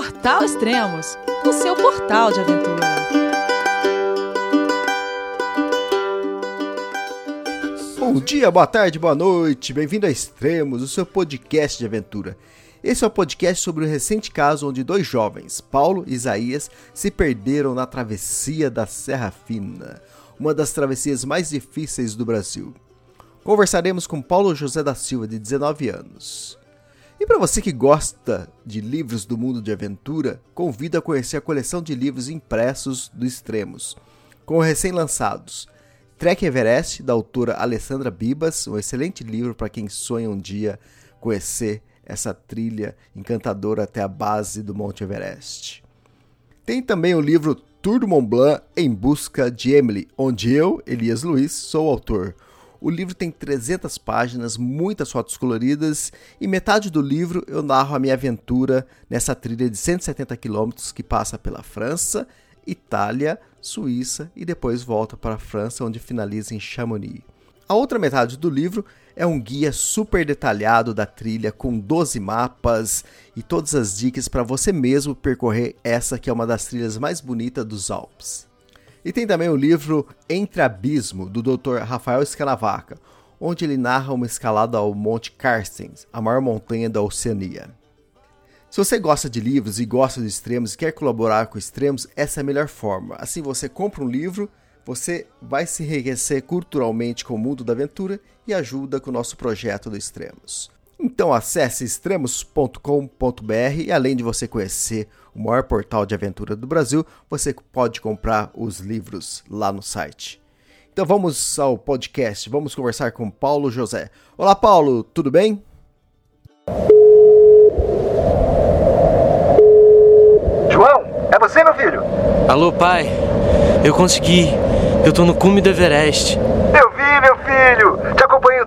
Portal Extremos, o seu portal de aventura. Bom dia, boa tarde, boa noite, bem-vindo a Extremos, o seu podcast de aventura. Esse é o podcast sobre o recente caso onde dois jovens, Paulo e Isaías, se perderam na travessia da Serra Fina, uma das travessias mais difíceis do Brasil. Conversaremos com Paulo José da Silva, de 19 anos. E para você que gosta de livros do mundo de aventura, convido a conhecer a coleção de livros impressos do Extremos, com recém-lançados Trek Everest, da autora Alessandra Bibas, um excelente livro para quem sonha um dia conhecer essa trilha encantadora até a base do Monte Everest. Tem também o livro Tour do Mont Blanc em busca de Emily, onde eu, Elias Luiz, sou o autor. O livro tem 300 páginas, muitas fotos coloridas e metade do livro eu narro a minha aventura nessa trilha de 170 quilômetros que passa pela França, Itália, Suíça e depois volta para a França, onde finaliza em Chamonix. A outra metade do livro é um guia super detalhado da trilha com 12 mapas e todas as dicas para você mesmo percorrer essa que é uma das trilhas mais bonitas dos Alpes. E tem também o livro Entre Abismo, do Dr. Rafael Escanavaca, onde ele narra uma escalada ao Monte Carstens, a maior montanha da Oceania. Se você gosta de livros e gosta de extremos e quer colaborar com extremos, essa é a melhor forma. Assim você compra um livro você vai se enriquecer culturalmente com o mundo da aventura e ajuda com o nosso projeto do Extremos. Então acesse extremos.com.br e além de você conhecer o maior portal de aventura do Brasil, você pode comprar os livros lá no site. Então vamos ao podcast, vamos conversar com Paulo José. Olá Paulo, tudo bem? João, é você meu filho? Alô pai, eu consegui. Eu tô no cume do Everest. Eu vi, meu filho. Te acompanhei o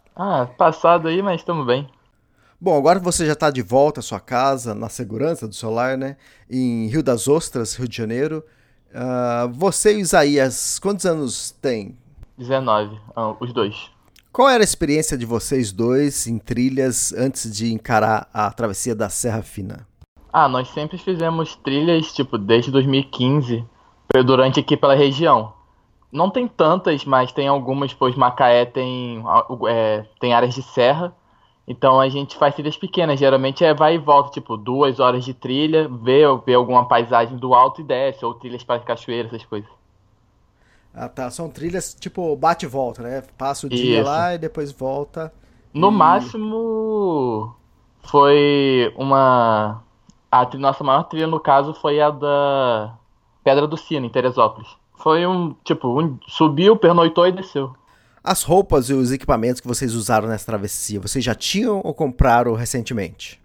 Ah, passado aí, mas estamos bem. Bom, agora você já está de volta à sua casa, na segurança do seu lar, né? Em Rio das Ostras, Rio de Janeiro. Uh, você e o Isaías, quantos anos tem? 19, ah, os dois. Qual era a experiência de vocês dois em trilhas antes de encarar a travessia da Serra Fina? Ah, nós sempre fizemos trilhas, tipo, desde 2015, durante aqui pela região. Não tem tantas, mas tem algumas, pois Macaé tem, é, tem áreas de serra. Então a gente faz trilhas pequenas, geralmente é vai e volta, tipo, duas horas de trilha, vê, vê alguma paisagem do alto e desce, ou trilhas para cachoeira, essas coisas. Ah tá, são trilhas tipo bate e volta, né? Passa o dia Isso. lá e depois volta. No e... máximo foi uma. A nossa maior trilha, no caso, foi a da Pedra do Sino, em Teresópolis. Foi um, tipo, um, subiu, pernoitou e desceu. As roupas e os equipamentos que vocês usaram nessa travessia, vocês já tinham ou compraram recentemente?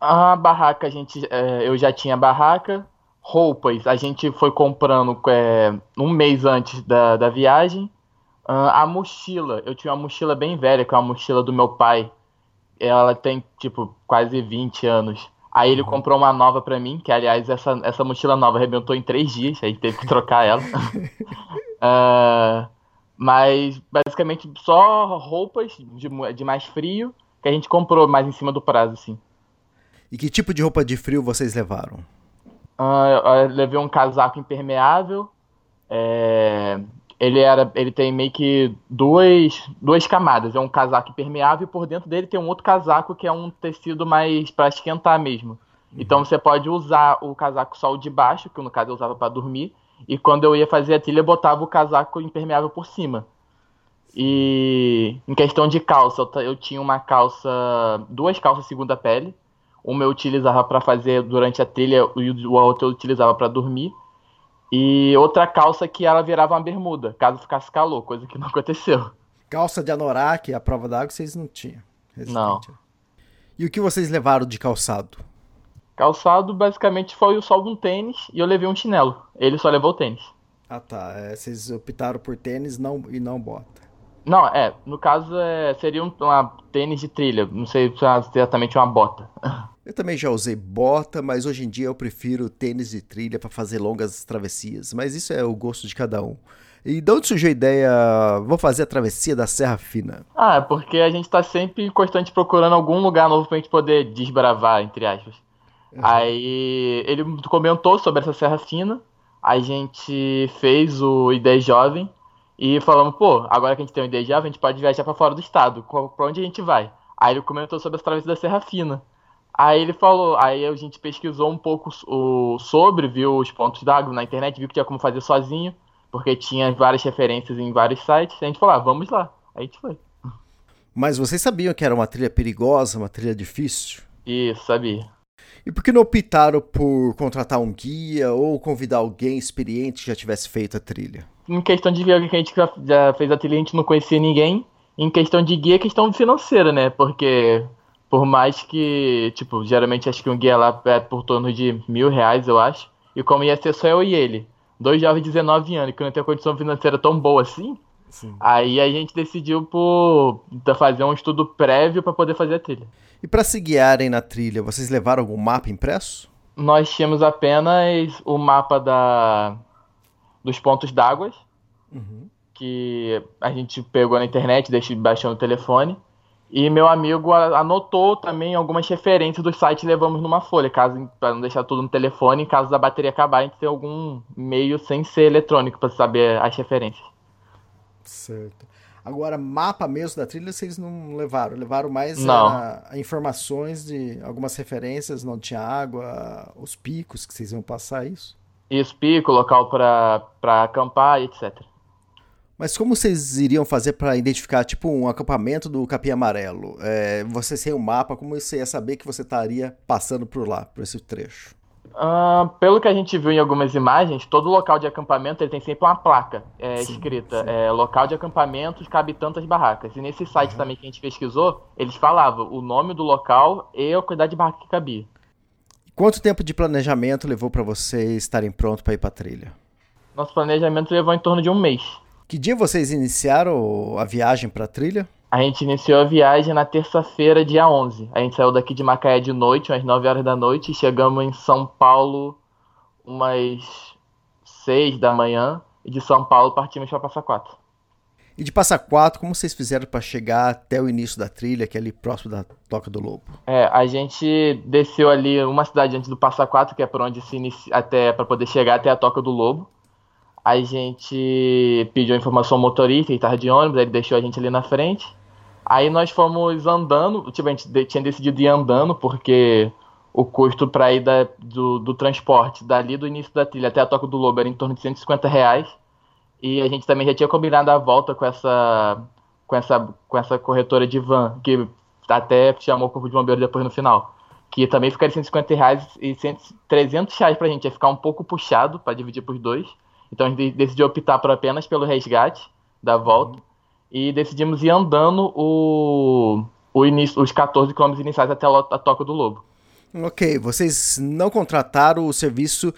A barraca, a gente, é, eu já tinha barraca. Roupas, a gente foi comprando é, um mês antes da, da viagem. Uh, a mochila, eu tinha uma mochila bem velha, que é uma mochila do meu pai. Ela tem, tipo, quase 20 anos. Aí ele uhum. comprou uma nova para mim, que aliás essa, essa mochila nova arrebentou em três dias, aí teve que trocar ela. uh, mas basicamente só roupas de, de mais frio que a gente comprou mais em cima do prazo, assim. E que tipo de roupa de frio vocês levaram? Uh, eu levei um casaco impermeável, é, ele era ele tem meio que duas, duas camadas. É um casaco impermeável e por dentro dele tem um outro casaco que é um tecido mais para esquentar mesmo. Uhum. Então você pode usar o casaco só o de baixo, que no caso eu usava para dormir, e quando eu ia fazer a trilha eu botava o casaco impermeável por cima. E em questão de calça, eu tinha uma calça, duas calças segunda pele. Uma eu utilizava para fazer durante a trilha e o outro eu utilizava para dormir. E outra calça que ela virava uma bermuda, caso ficasse calor, coisa que não aconteceu. Calça de anorak, a prova d'água vocês não tinham. Não. E o que vocês levaram de calçado? Calçado basicamente foi só um tênis e eu levei um chinelo. Ele só levou o tênis. Ah tá, é, vocês optaram por tênis não, e não bota. Não, é, no caso é, seria um uma tênis de trilha, não sei se é exatamente uma bota. Eu também já usei bota, mas hoje em dia eu prefiro tênis de trilha para fazer longas travessias. Mas isso é o gosto de cada um. E de onde surgiu a ideia? Vou fazer a travessia da Serra Fina. Ah, é porque a gente tá sempre constante procurando algum lugar novo pra gente poder desbravar, entre aspas. Aí ele comentou sobre essa Serra Fina, a gente fez o Ideia Jovem e falamos, pô, agora que a gente tem uma Ideia Jovem, a gente pode viajar para fora do estado. Pra onde a gente vai? Aí ele comentou sobre as travessias da Serra Fina. Aí ele falou, aí a gente pesquisou um pouco o, sobre, viu os pontos d'água na internet, viu que tinha como fazer sozinho, porque tinha várias referências em vários sites. A gente falou, ah, vamos lá. Aí a gente foi. Mas vocês sabiam que era uma trilha perigosa, uma trilha difícil? Isso, sabia. E por que não optaram por contratar um guia ou convidar alguém experiente que já tivesse feito a trilha? Em questão de guia que a gente já- fez a trilha, a gente não conhecia ninguém. Em questão de guia, é questão financeira, né? Porque por mais que, tipo, geralmente acho que um guia lá é por torno de mil reais, eu acho. E como ia ser só eu e ele, dois jovens de 19 anos, que não tem condição financeira tão boa assim, Sim. aí a gente decidiu por fazer um estudo prévio para poder fazer a trilha. E para se guiarem na trilha, vocês levaram algum mapa impresso? Nós tínhamos apenas o mapa da dos pontos d'água que a gente pegou na internet, deixou baixou no telefone. E meu amigo anotou também algumas referências dos sites e levamos numa folha, caso para não deixar tudo no telefone, caso da bateria acabar, a gente ter algum meio sem ser eletrônico para saber as referências. Certo. Agora, mapa mesmo da trilha vocês não levaram. Levaram mais a- a informações de algumas referências, não tinha água, os picos que vocês iam passar, é isso? Isso, pico, local para acampar etc. Mas como vocês iriam fazer para identificar, tipo, um acampamento do Capim Amarelo? É, você sem o mapa, como você ia saber que você estaria passando por lá, por esse trecho? Ah, pelo que a gente viu em algumas imagens, todo local de acampamento ele tem sempre uma placa é, Sim, escrita, sim. é, local de acampamentos cabe tantas barracas. E nesse site também que a gente pesquisou, eles falavam o nome do local e a quantidade de barraca que cabia. Quanto tempo de planejamento levou para vocês estarem prontos para ir para trilha? Nosso planejamento levou em torno de um mês. Que dia vocês iniciaram a viagem para trilha? A gente iniciou a viagem na terça-feira, dia 11. A gente saiu daqui de Macaé de noite, às 9 horas da noite, e chegamos em São Paulo umas 6 da manhã. E de São Paulo partimos para Passa Quatro. E de Passa Quatro, como vocês fizeram para chegar até o início da trilha, que é ali próximo da Toca do Lobo? É, a gente desceu ali uma cidade antes do Passa Quatro, que é por onde se inicia, até para poder chegar até a Toca do Lobo. A gente pediu a informação ao motorista, ele estava de ônibus, ele deixou a gente ali na frente. Aí nós fomos andando, tipo, a gente tinha decidido ir andando, porque o custo para ir da- do, do transporte dali do início da trilha até a Toca do Lobo era em torno de 150 reais. E a gente também já tinha combinado a volta com essa, com essa, com essa corretora de van, que até chamou o corpo de bombeiro depois no final. Que também ficaria 150 reais e 100, 300 reais pra gente. Ia ficar um pouco puxado para dividir pros dois. Então a gente decidiu optar por apenas pelo resgate da volta. E decidimos ir andando o, o início, os 14 quilômetros iniciais até a, Toca do Lobo. Ok, vocês não contrataram o serviço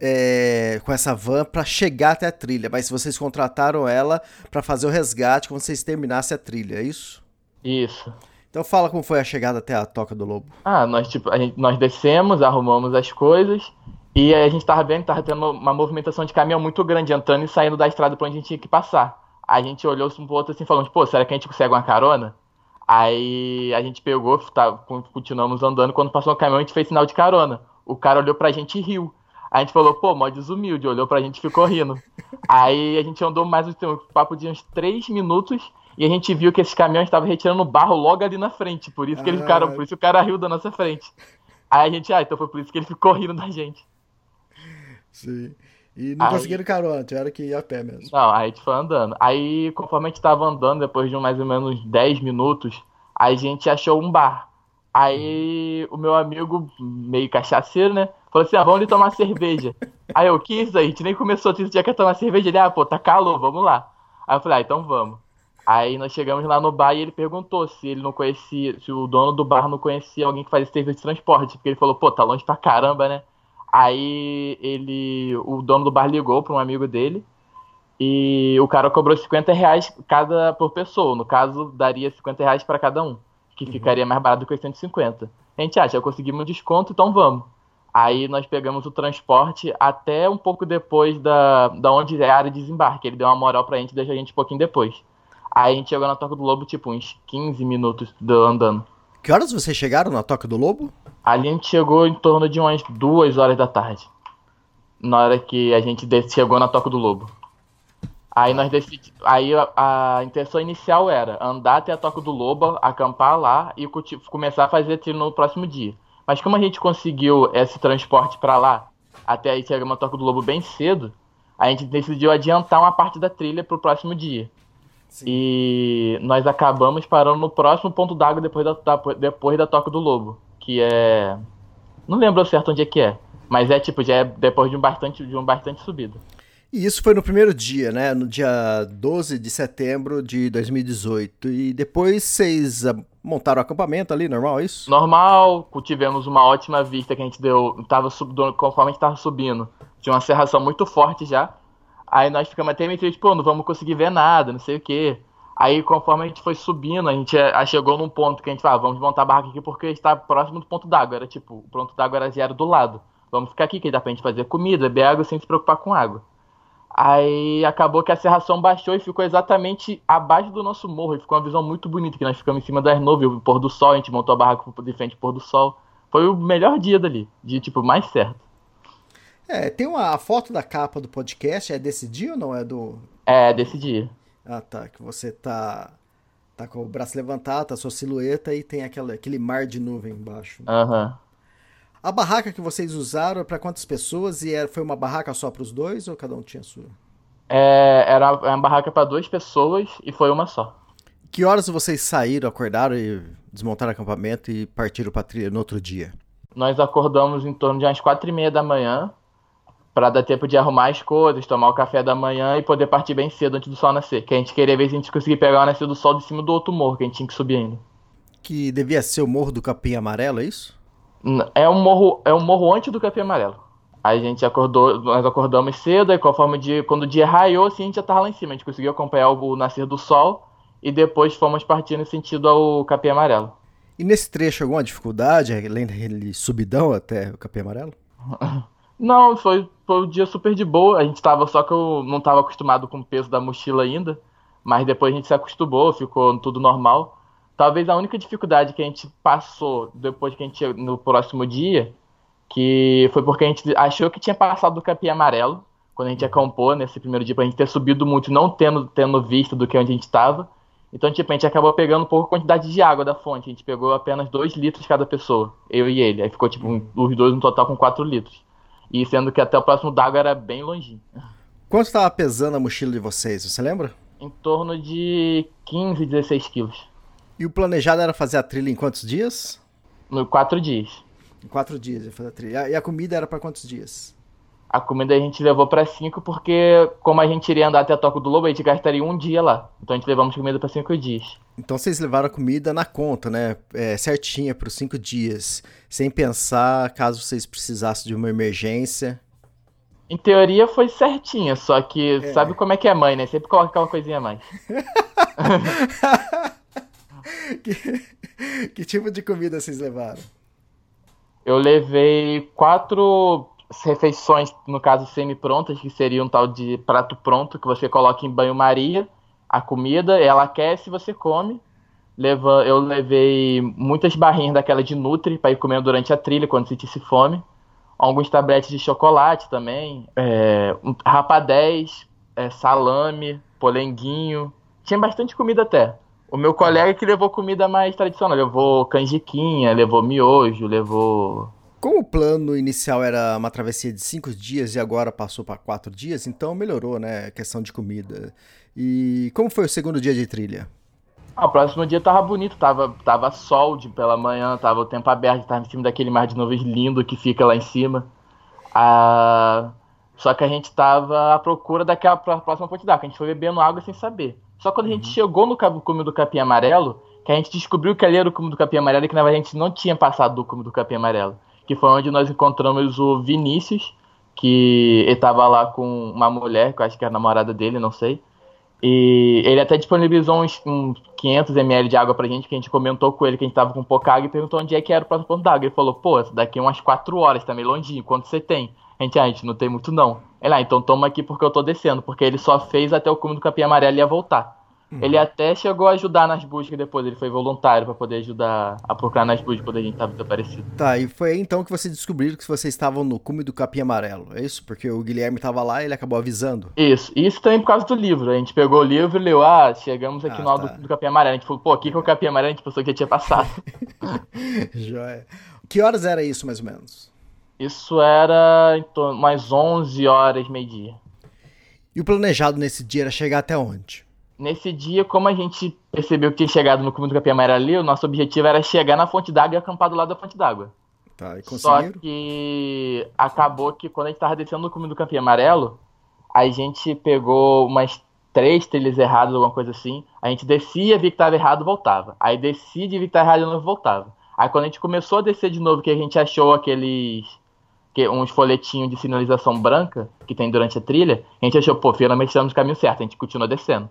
é, com essa van para chegar até a trilha, mas vocês contrataram ela para fazer o resgate quando vocês terminassem a trilha, é isso? Isso. Então fala como foi a chegada até a Toca do Lobo. Ah, nós, tipo, gente- nós descemos, arrumamos as coisas. E aí a gente tava vendo que tava tendo uma movimentação de caminhão muito grande, entrando e saindo da estrada pra onde a gente tinha que passar. A gente olhou um pro outro assim, falando, pô, será que a gente consegue uma carona? Aí a gente pegou, tá, continuamos andando, quando passou o caminhão a gente fez sinal de carona. O cara olhou pra gente e riu. A gente falou, pô, mó desumilde, olhou pra gente e ficou rindo. Aí a gente andou mais um papo de uns três minutos e a gente viu que esses caminhões estavam retirando barro logo ali na frente. Por isso que eles Ah. ficaram, por isso o cara riu da nossa frente. Aí a gente, ah, então foi por isso que ele ficou rindo da gente. Sim. E não Aí- conseguiram carona, tiveram que ir a pé mesmo. Não, aí a gente foi andando. Aí, conforme a gente tava andando, depois de mais ou menos 10 minutos, a gente achou um bar. Aí o meu amigo, meio cachaceiro, né? Falou assim: ah, vamos ali tomar cerveja. Aí eu quis, aí a gente nem começou a já quer tomar cerveja. Ele, ah, pô, tá calor, vamos lá. Aí eu falei, ah, então vamos. Aí nós chegamos lá no bar e ele perguntou se ele não conhecia, se o dono do bar não conhecia alguém que fazia serviço de transporte, porque ele falou, pô, tá longe pra caramba, né? Aí ele, o dono do bar ligou para um amigo dele e o cara cobrou 50 reais cada por pessoa. No caso, daria 50 reais para cada um, que uhum. ficaria mais barato do que 150. A gente acha, conseguimos um desconto, então vamos. Aí nós pegamos o transporte até um pouco depois da, da onde é a área de desembarque. Ele deu uma moral pra gente, deixou a gente um pouquinho depois. Aí a gente chegou na Toca do Lobo, tipo, uns 15 minutos andando. Que horas vocês chegaram na Toca do Lobo? Ali a gente chegou em torno de umas duas horas da tarde. Na hora que a gente chegou na Toca do Lobo. Aí nós decidimos. Aí a, a, intenção inicial era andar até a Toca do Lobo, acampar lá e começar a fazer tiro no próximo dia. Mas como a gente conseguiu esse transporte para lá, até aí chegar na Toca do Lobo bem cedo, a gente decidiu adiantar uma parte da trilha para o próximo dia. Sim. E nós acabamos parando no próximo ponto d'água depois da, da, depois da Toca do Lobo, que é. Não lembro certo onde é que é, mas é tipo, já é depois de um bastante, de um bastante subida. E isso foi no primeiro dia, né? No dia 12 de setembro de 2018. E depois vocês ah, montaram o acampamento ali, normal, é isso? Normal, tivemos uma ótima vista que a gente deu, tava subindo, conforme a gente tava subindo. Tinha uma serração muito forte já. Aí nós ficamos até meio tipo, pô, não vamos conseguir ver nada, não sei o quê. Aí, conforme a gente foi subindo, a gente eh, chegou num ponto que a gente falou, ah, vamos montar a barraca aqui porque está próximo do ponto d'água. Era tipo, o ponto d'água era zero do lado. Vamos ficar aqui, que dá pra gente fazer comida, beber água sem se preocupar com água. Aí acabou que a serração baixou e ficou exatamente abaixo do nosso morro. E ficou uma visão muito bonita, que nós ficamos em cima das nuvens, o pôr do sol, a gente montou a barraca de frente ao pôr do sol. Foi o melhor dia dali, de tipo, mais certo. É, tem uma foto da capa do podcast, é desse dia ou não é do. É, desse dia. Ah, tá. Que você tá. Tá com o braço levantado, tá a sua silhueta e tem aquela, aquele mar de nuvem embaixo. Aham. Uhum. A barraca que vocês usaram é para quantas pessoas? E era, foi uma barraca só para os dois ou cada um tinha a sua? É, era uma barraca para duas pessoas e foi uma só. Que horas vocês saíram, acordaram e desmontaram o acampamento e partiram para trilha no outro dia? Nós acordamos em torno de umas quatro e meia da manhã para dar tempo de arrumar as coisas, tomar o café da manhã e poder partir bem cedo antes do sol nascer. Que a gente queria ver se a gente conseguia pegar o nascer do sol de cima do outro morro que a gente tinha que subir ainda. Que devia ser o morro do Capim Amarelo, é isso? É um morro, é um morro antes do Capim Amarelo. Aí a gente acordou, nós acordamos cedo, aí conforme o dia, quando o dia raiou, assim, a gente já tava lá em cima. A gente conseguiu acompanhar o nascer do sol e depois fomos partindo em sentido ao Capim Amarelo. E nesse trecho alguma dificuldade, além daquele subidão até o Capim Amarelo? Não, foi, foi um dia super de boa. A gente tava, só que eu não tava acostumado com o peso da mochila ainda. Mas depois a gente se acostumou, ficou tudo normal. Talvez a única dificuldade que a gente passou depois que a gente no próximo dia, que foi porque a gente achou que tinha passado do capim amarelo, quando a gente acampou nesse primeiro dia, pra gente ter subido muito, não tendo, tendo visto do que onde a gente estava. Então, tipo, a gente acabou pegando pouca quantidade de água da fonte. A gente pegou apenas 2 litros cada pessoa, eu e ele. Aí ficou, tipo, um, os dois no total com 4 litros. E sendo que até o próximo d'água era bem longinho. Quanto estava pesando a mochila de vocês, você lembra? Em torno de 15, 16 quilos. E o planejado era fazer a trilha em quantos dias? No quatro dias. Em quatro dias ia fazer a trilha. E a comida era para quantos dias? A comida a gente levou para cinco porque, como a gente iria andar até a Toca do Lobo, a gente gastaria um dia lá. Então a gente levamos comida para cinco dias. Então vocês levaram a comida na conta, né? É, certinha para os cinco dias. Sem pensar caso vocês precisassem de uma emergência. Em teoria foi certinha, só que é. sabe como é que é mãe, né? Sempre coloca aquela coisinha a mais. que, que tipo de comida vocês levaram? Eu levei quatro refeições, no caso semi-prontas, que seria um tal de prato pronto, que você coloca em banho-maria, a comida, ela aquece e você come. Leva, eu levei muitas barrinhas daquela de Nutri para ir comendo durante a trilha, quando sentisse fome. Alguns tabletes de chocolate também. É, é, salame, polenguinho. Tinha bastante comida até. O meu colega que levou comida mais tradicional, levou canjiquinha, levou miojo, levou. Como o plano inicial era uma travessia de cinco dias e agora passou para quatro dias, então melhorou, né? A questão de comida. E como foi o segundo dia de trilha? Ah, o próximo dia tava bonito, tava, tava sol de, pela manhã, tava o tempo aberto, tava em cima daquele mar de nuvens lindo que fica lá em cima. Ah, só que a gente tava à procura daquela próxima quantidade, que a gente foi bebendo água sem saber. Só quando a gente chegou no cabo- cume do capim amarelo, que a gente descobriu que ali era o cume do capim amarelo e que na verdade a gente não tinha passado do cume do capim amarelo. Que foi onde nós encontramos o Vinícius, que ele tava lá com uma mulher, que eu acho que era a namorada dele, não sei. E ele até disponibilizou uns, uns 500 ml de água pra gente, que a gente comentou com ele que a gente tava com pouca água e perguntou onde é que era o próximo ponto d'água. Ele falou, pô, daqui é umas 4 horas, tá meio longinho, quanto você tem? A gente, ah, a gente não tem muito não. Ele, ah, então toma aqui porque eu tô descendo, porque ele só fez até o cume do capim amarelo e ia voltar. Ele até chegou a ajudar nas buscas depois, ele foi voluntário pra poder ajudar a procurar nas buscas quando a gente tava desaparecido. Tá, e foi aí então que vocês descobriram que vocês estavam no cume do capim amarelo, é isso? Porque o Guilherme tava lá e ele acabou avisando. Isso, isso também por causa do livro. A gente pegou o livro e leu, ah, chegamos aqui Ah, no alto tá. do, do capim amarelo. A gente falou, pô, aqui que é o capim amarelo, a gente pensou que já tinha passado. Joia. Que horas era isso, mais ou menos? Isso era torno umas 11 horas, meio-dia. E o planejado nesse dia era chegar até onde? Nesse dia, como a gente percebeu que tinha chegado no cume do capim amarelo ali, o nosso objetivo era chegar na fonte d'água e acampar do lado da fonte d'água. Tá, e Só conseguiram? que acabou que quando a gente tava descendo no cume do capim amarelo, a gente pegou umas três trilhas erradas, alguma coisa assim. A gente descia, via que tava errado, voltava. Aí descia, via que tava errado de novo, voltava. Aí quando a gente começou a descer de novo, que a gente achou aqueles que, uns folhetinhos de sinalização branca que tem durante a trilha, a gente achou, pô, finalmente estamos no caminho certo, a gente continuou descendo.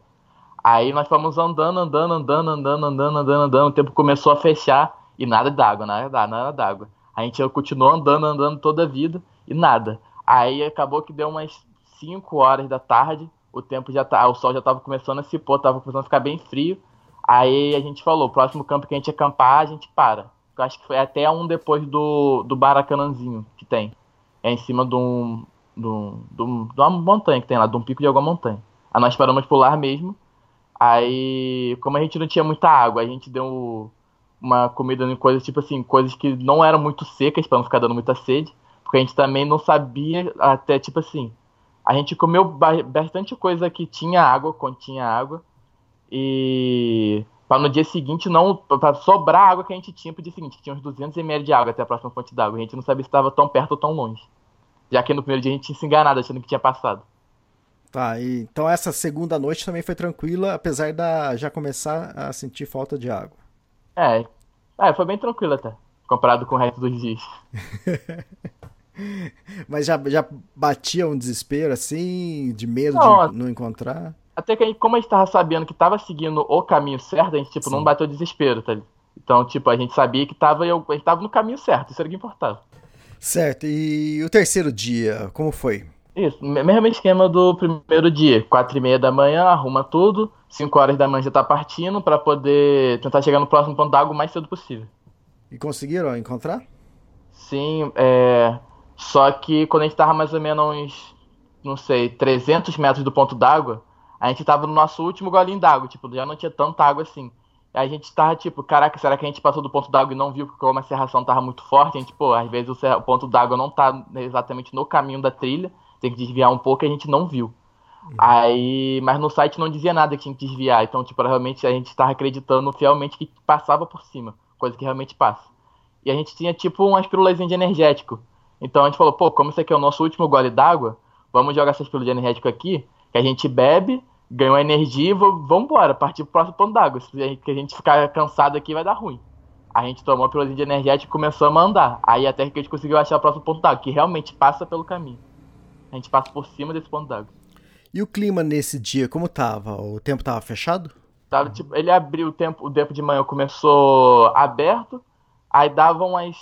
Aí nós fomos andando, andando, andando, andando, andando, andando, andando, o tempo começou a fechar e nada d'água, nada d'água, nada d'água. A gente continuou andando, andando toda a vida e nada. Aí acabou que deu umas 5 horas da tarde, o tempo já tá, o sol já tava começando a se pôr, tava começando a ficar bem frio. Aí a gente falou, próximo campo que a gente acampar, a gente para. Eu acho que foi até um depois do, do Baracanãzinho que tem. É em cima de, um, de, um- de uma montanha que tem lá, de um pico de alguma montanha. Aí nós paramos por lá mesmo. Aí, como a gente não tinha muita água, a gente deu uma comida em coisas, tipo assim, coisas que não eram muito secas pra não ficar dando muita sede. Porque a gente também não sabia, até tipo assim, a gente comeu ba- bastante coisa que tinha água, continha água. E para no dia seguinte não para sobrar a água que a gente tinha pro dia seguinte, que tinha uns 200 ml de água até a próxima fonte d'água. A gente não sabia se estava tão perto ou tão longe. Já que no primeiro dia a gente tinha se enganado achando que tinha passado. Tá, e, então essa segunda noite também foi tranquila, apesar da já começar a sentir falta de água. É, é foi bem tranquilo até, comparado com o resto dos dias. Mas já, já batia um desespero assim, de medo Não, de não encontrar? Até que, como a gente tava sabendo que tava seguindo o caminho certo, a gente, tipo, Sim. não bateu desespero, tá? Então, tipo, a gente sabia que tava, eu, a gente tava no caminho certo, isso era o que importava. Certo, e o terceiro dia, como foi? Isso, me- mesmo esquema do primeiro dia, quatro e meia da manhã, arruma tudo, cinco horas da manhã já tá partindo pra poder tentar chegar no próximo ponto d'água o mais cedo possível. E conseguiram encontrar? Sim, é... Só que quando a gente tava mais ou menos não sei, 300 metros do ponto d'água, a gente tava no nosso último golinho d'água, tipo, já não tinha tanta água assim. Aí a gente tava tipo, caraca, será que a gente passou do ponto d'água e não viu porque como a serração tava muito forte? A gente, pô, às vezes o ponto d'água não tá exatamente no caminho da trilha, tem que desviar um pouco e a gente não viu. Aí, mas no site não dizia nada que tinha que desviar, então, tipo, realmente a gente tava acreditando fielmente que passava por cima, coisa que realmente passa. E a gente tinha tipo umas pílulas de energético. Então a gente falou, pô, como isso aqui é o nosso último gole d'água, vamos jogar essas pílulas de energético aqui, que a gente bebe, ganhou energia e vamos embora, partir pro próximo ponto d'água. Se a gente, que a gente ficar cansado aqui vai dar ruim. A gente tomou a pílula de energético e começou a andar. Aí até que a gente conseguiu achar o próximo ponto d'água, que realmente passa pelo caminho. A gente passa por cima desse ponto d'água. E o clima nesse dia, como tava? O tempo tava fechado? Tava, tipo, ele abriu o tempo, o tempo de manhã começou aberto, aí dava umas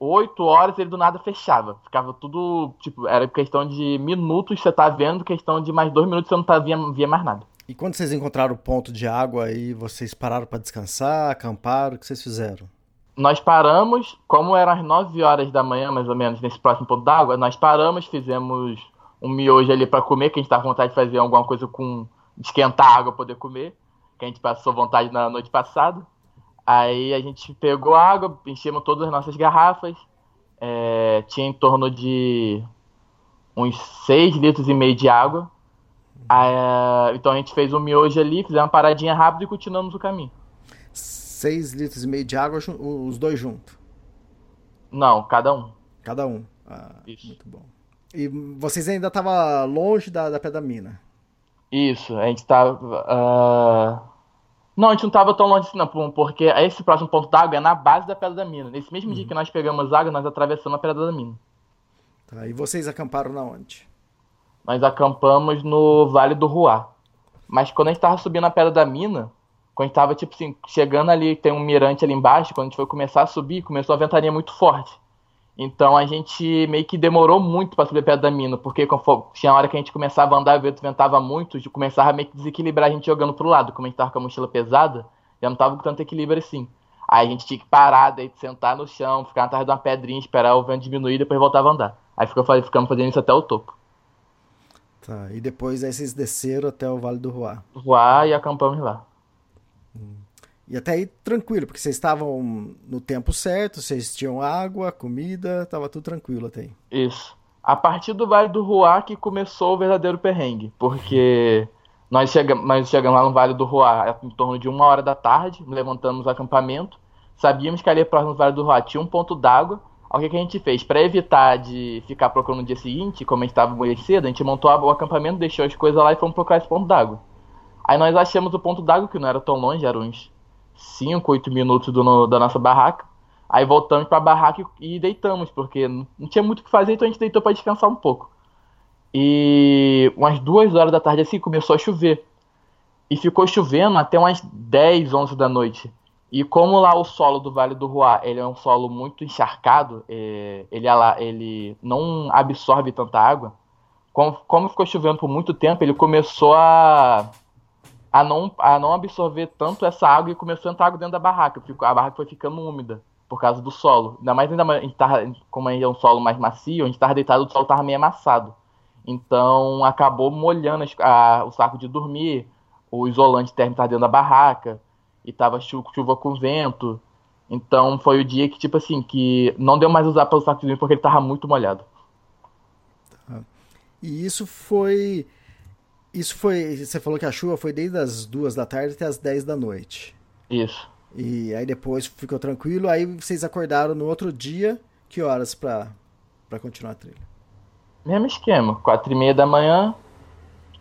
8 horas ele do nada fechava. Ficava tudo, tipo, era questão de minutos você tá vendo, questão de mais dois minutos você não tá via, via mais nada. E quando vocês encontraram o ponto de água aí, vocês pararam pra descansar, acamparam, o que vocês fizeram? Nós paramos, como eram as 9 horas da manhã, mais ou menos, nesse próximo ponto d'água, nós paramos, fizemos um miojo ali pra comer, que a gente tava com vontade de fazer alguma coisa com esquentar água pra poder comer, que a gente passou vontade na noite passada. Aí a gente pegou água, enchemos todas as nossas garrafas, é, tinha em torno de uns 6 litros e meio de água. Aí, então a gente fez um miojo ali, fizemos uma paradinha rápida e continuamos o caminho. Seis litros e meio de água, os dois juntos. Não, cada um. Cada um. Ah, Isso. muito bom. E vocês ainda estavam longe da, da Pé da Mina. Isso, a gente tava. ah, Não, a gente não tava tão longe assim, não, porque esse próximo ponto d'água é na base da Pedra da Mina. Nesse mesmo dia que nós pegamos água, nós atravessamos a Pedra da Mina. Tá, e vocês acamparam na onde? Nós acampamos no Vale do Ruá. Mas quando a gente tava subindo a Pedra da Mina, quando a gente tava, tipo assim, chegando ali, tem um mirante ali embaixo, quando a gente foi começar a subir, começou a ventania muito forte. Então a gente meio que demorou muito pra subir a Pedra da Mina, porque conforme- tinha hora que a gente começava a andar, o vento ventava muito, e começava a meio que desequilibrar a gente jogando pro lado. Como a gente tava com a mochila pesada, já não tava com tanto equilíbrio assim. Aí a gente tinha que parar, daí sentar no chão, ficar atrás de uma pedrinha, esperar o vento diminuir e depois voltava a andar. Aí ficou, ficamos fazendo isso até o topo. Tá, e depois aí vocês desceram até o Vale do Ruá. Voar e acampamos lá. E até aí tranquilo, porque vocês estavam no tempo certo, vocês tinham água, comida, tava tudo tranquilo até aí. Isso. A partir do Vale do Ruá que começou o verdadeiro perrengue, porque nós chegamos, nós chegamos lá no Vale do Ruá em torno de uma hora da tarde, levantamos o acampamento, sabíamos que ali próximo do Vale do Ruá tinha um ponto d'água. O que, que a gente fez? Para evitar de ficar procurando no dia seguinte, como a gente estava muito cedo, a gente montou o acampamento, deixou as coisas lá e fomos procurar esse ponto d'água. Aí nós achamos o ponto d'água, que não era tão longe, era uns 5, 8 minutos do, da nossa barraca. Aí voltamos pra barraca e, deitamos, porque não tinha muito o que fazer, então a gente deitou pra descansar um pouco. E umas duas horas da tarde assim começou a chover. E ficou chovendo até umas 10, 11 da noite. E como lá o solo do Vale do Ruá, ele é um solo muito encharcado, é, ele, é ele não absorve tanta água. Como, como ficou chovendo por muito tempo, ele começou a, a, não, a não absorver tanto essa água e começou a entrar água dentro da barraca. A barraca foi ficando úmida por causa do solo. Ainda mais ainda a gente tava, como é um solo mais macio, a gente estava deitado, o solo estava meio amassado. Então acabou molhando as- a- o saco de dormir, o isolante térmico estava dentro da barraca, e tava chu- chuva com vento. Então foi o dia que, tipo assim, que não deu mais usar pelo saco de dormir porque ele tava muito molhado. E isso foi. Isso foi. Você falou que a chuva foi desde as duas da tarde até as 10 da noite. Isso. E aí depois ficou tranquilo, aí vocês acordaram no outro dia, que horas pra, pra continuar a trilha? Mesmo esquema, quatro e meia da manhã,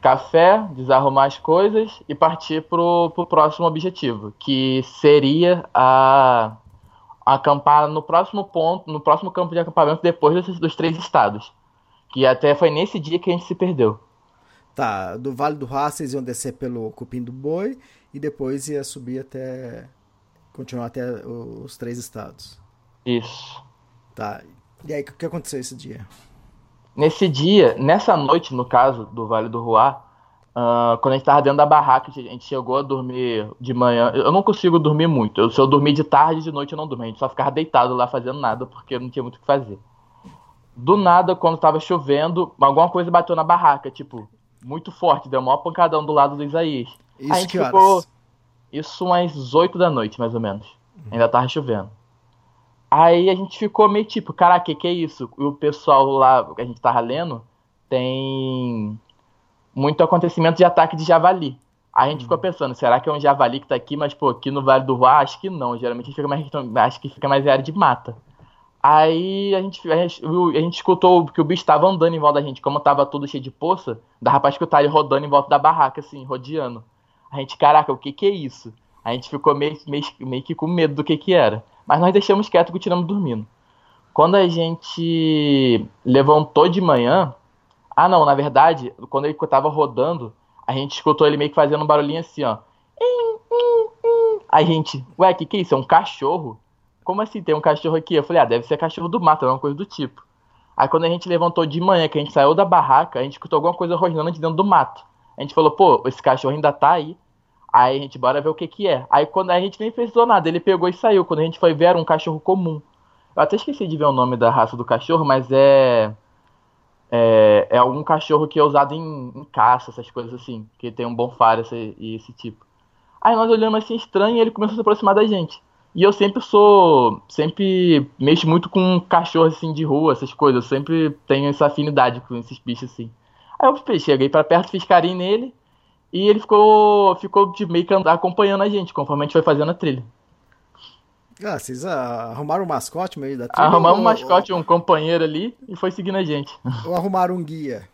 café, desarrumar as coisas e partir pro, pro próximo objetivo, que seria a, acampar no próximo ponto, no próximo campo de acampamento depois desses, dos três estados. Que até foi nesse dia que a gente se perdeu. Tá, do Vale do Rá vocês iam descer pelo Cupim do Boi e depois ia subir até. continuar até os três estados. Isso. Tá. E aí, o que aconteceu esse dia? Nesse dia, nessa noite, no caso do Vale do Ruá, ah, quando a gente tava dentro da barraca, a gente chegou a dormir de manhã. Eu não consigo dormir muito. Eu, se eu dormir de tarde, de noite eu não durmo. A gente só ficava deitado lá fazendo nada, porque não tinha muito o que fazer. Do nada, quando tava chovendo, alguma coisa bateu na barraca, tipo, muito forte, deu um maior pancadão do lado do Isaías. Isso a gente que horas? ficou. Isso umas 8 da noite, mais ou menos. Ainda tava chovendo. Aí a gente ficou meio tipo, caraca, que que é isso? E o pessoal lá que a gente tava lendo tem muito acontecimento de ataque de javali. Aí a gente ficou pensando, será que é um javali que tá aqui, mas pô, aqui no Vale do Ruá, acho que não. Geralmente fica mais, acho que fica mais em área de mata. Aí a gente, a gente, a gente escutou que o bicho tava andando em volta da gente, como tava tudo cheio de poça, dava pra escutar ele rodando em volta da barraca, assim, rodeando. A gente, caraca, o que que é isso? A gente ficou meio, meio, meio que com medo do que que era. Mas nós deixamos quieto e continuamos dormindo. Quando a gente levantou de manhã. Ah, não, na verdade, quando ele tava rodando, a gente escutou ele meio que fazendo um barulhinho assim, ó. A gente, ué, que que é isso? É um cachorro? Como assim tem um cachorro aqui? Eu falei, ah, deve ser cachorro do mato, é uma coisa do tipo. Aí quando a gente levantou de manhã, que a gente saiu da barraca, a gente escutou alguma coisa rosnando de dentro do mato. A gente falou, pô, esse cachorro ainda tá aí. Aí a gente, bora ver o que que é. Aí quando a gente nem precisou nada, ele pegou e saiu. Quando a gente foi ver, era um cachorro comum. Eu até esqueci de ver o nome da raça do cachorro, mas é. É, é algum cachorro que é usado em, em caça, essas coisas assim. Que tem um bom faro e esse tipo. Aí nós olhamos assim estranho e ele começou a se aproximar da gente. E eu sempre sou. Sempre mexo muito com cachorro assim de rua, essas coisas. Eu sempre tenho essa afinidade com esses bichos assim. Aí eu cheguei pra perto, fiz carinho nele. E ele ficou, ficou de meio que acompanhando a gente, conforme a gente foi fazendo a trilha. Ah, vocês arrumaram um mascote meio da trilha? Arrumamos um ou- mascote, um companheiro ali, e foi seguindo a gente. Ou, ou arrumaram um guia?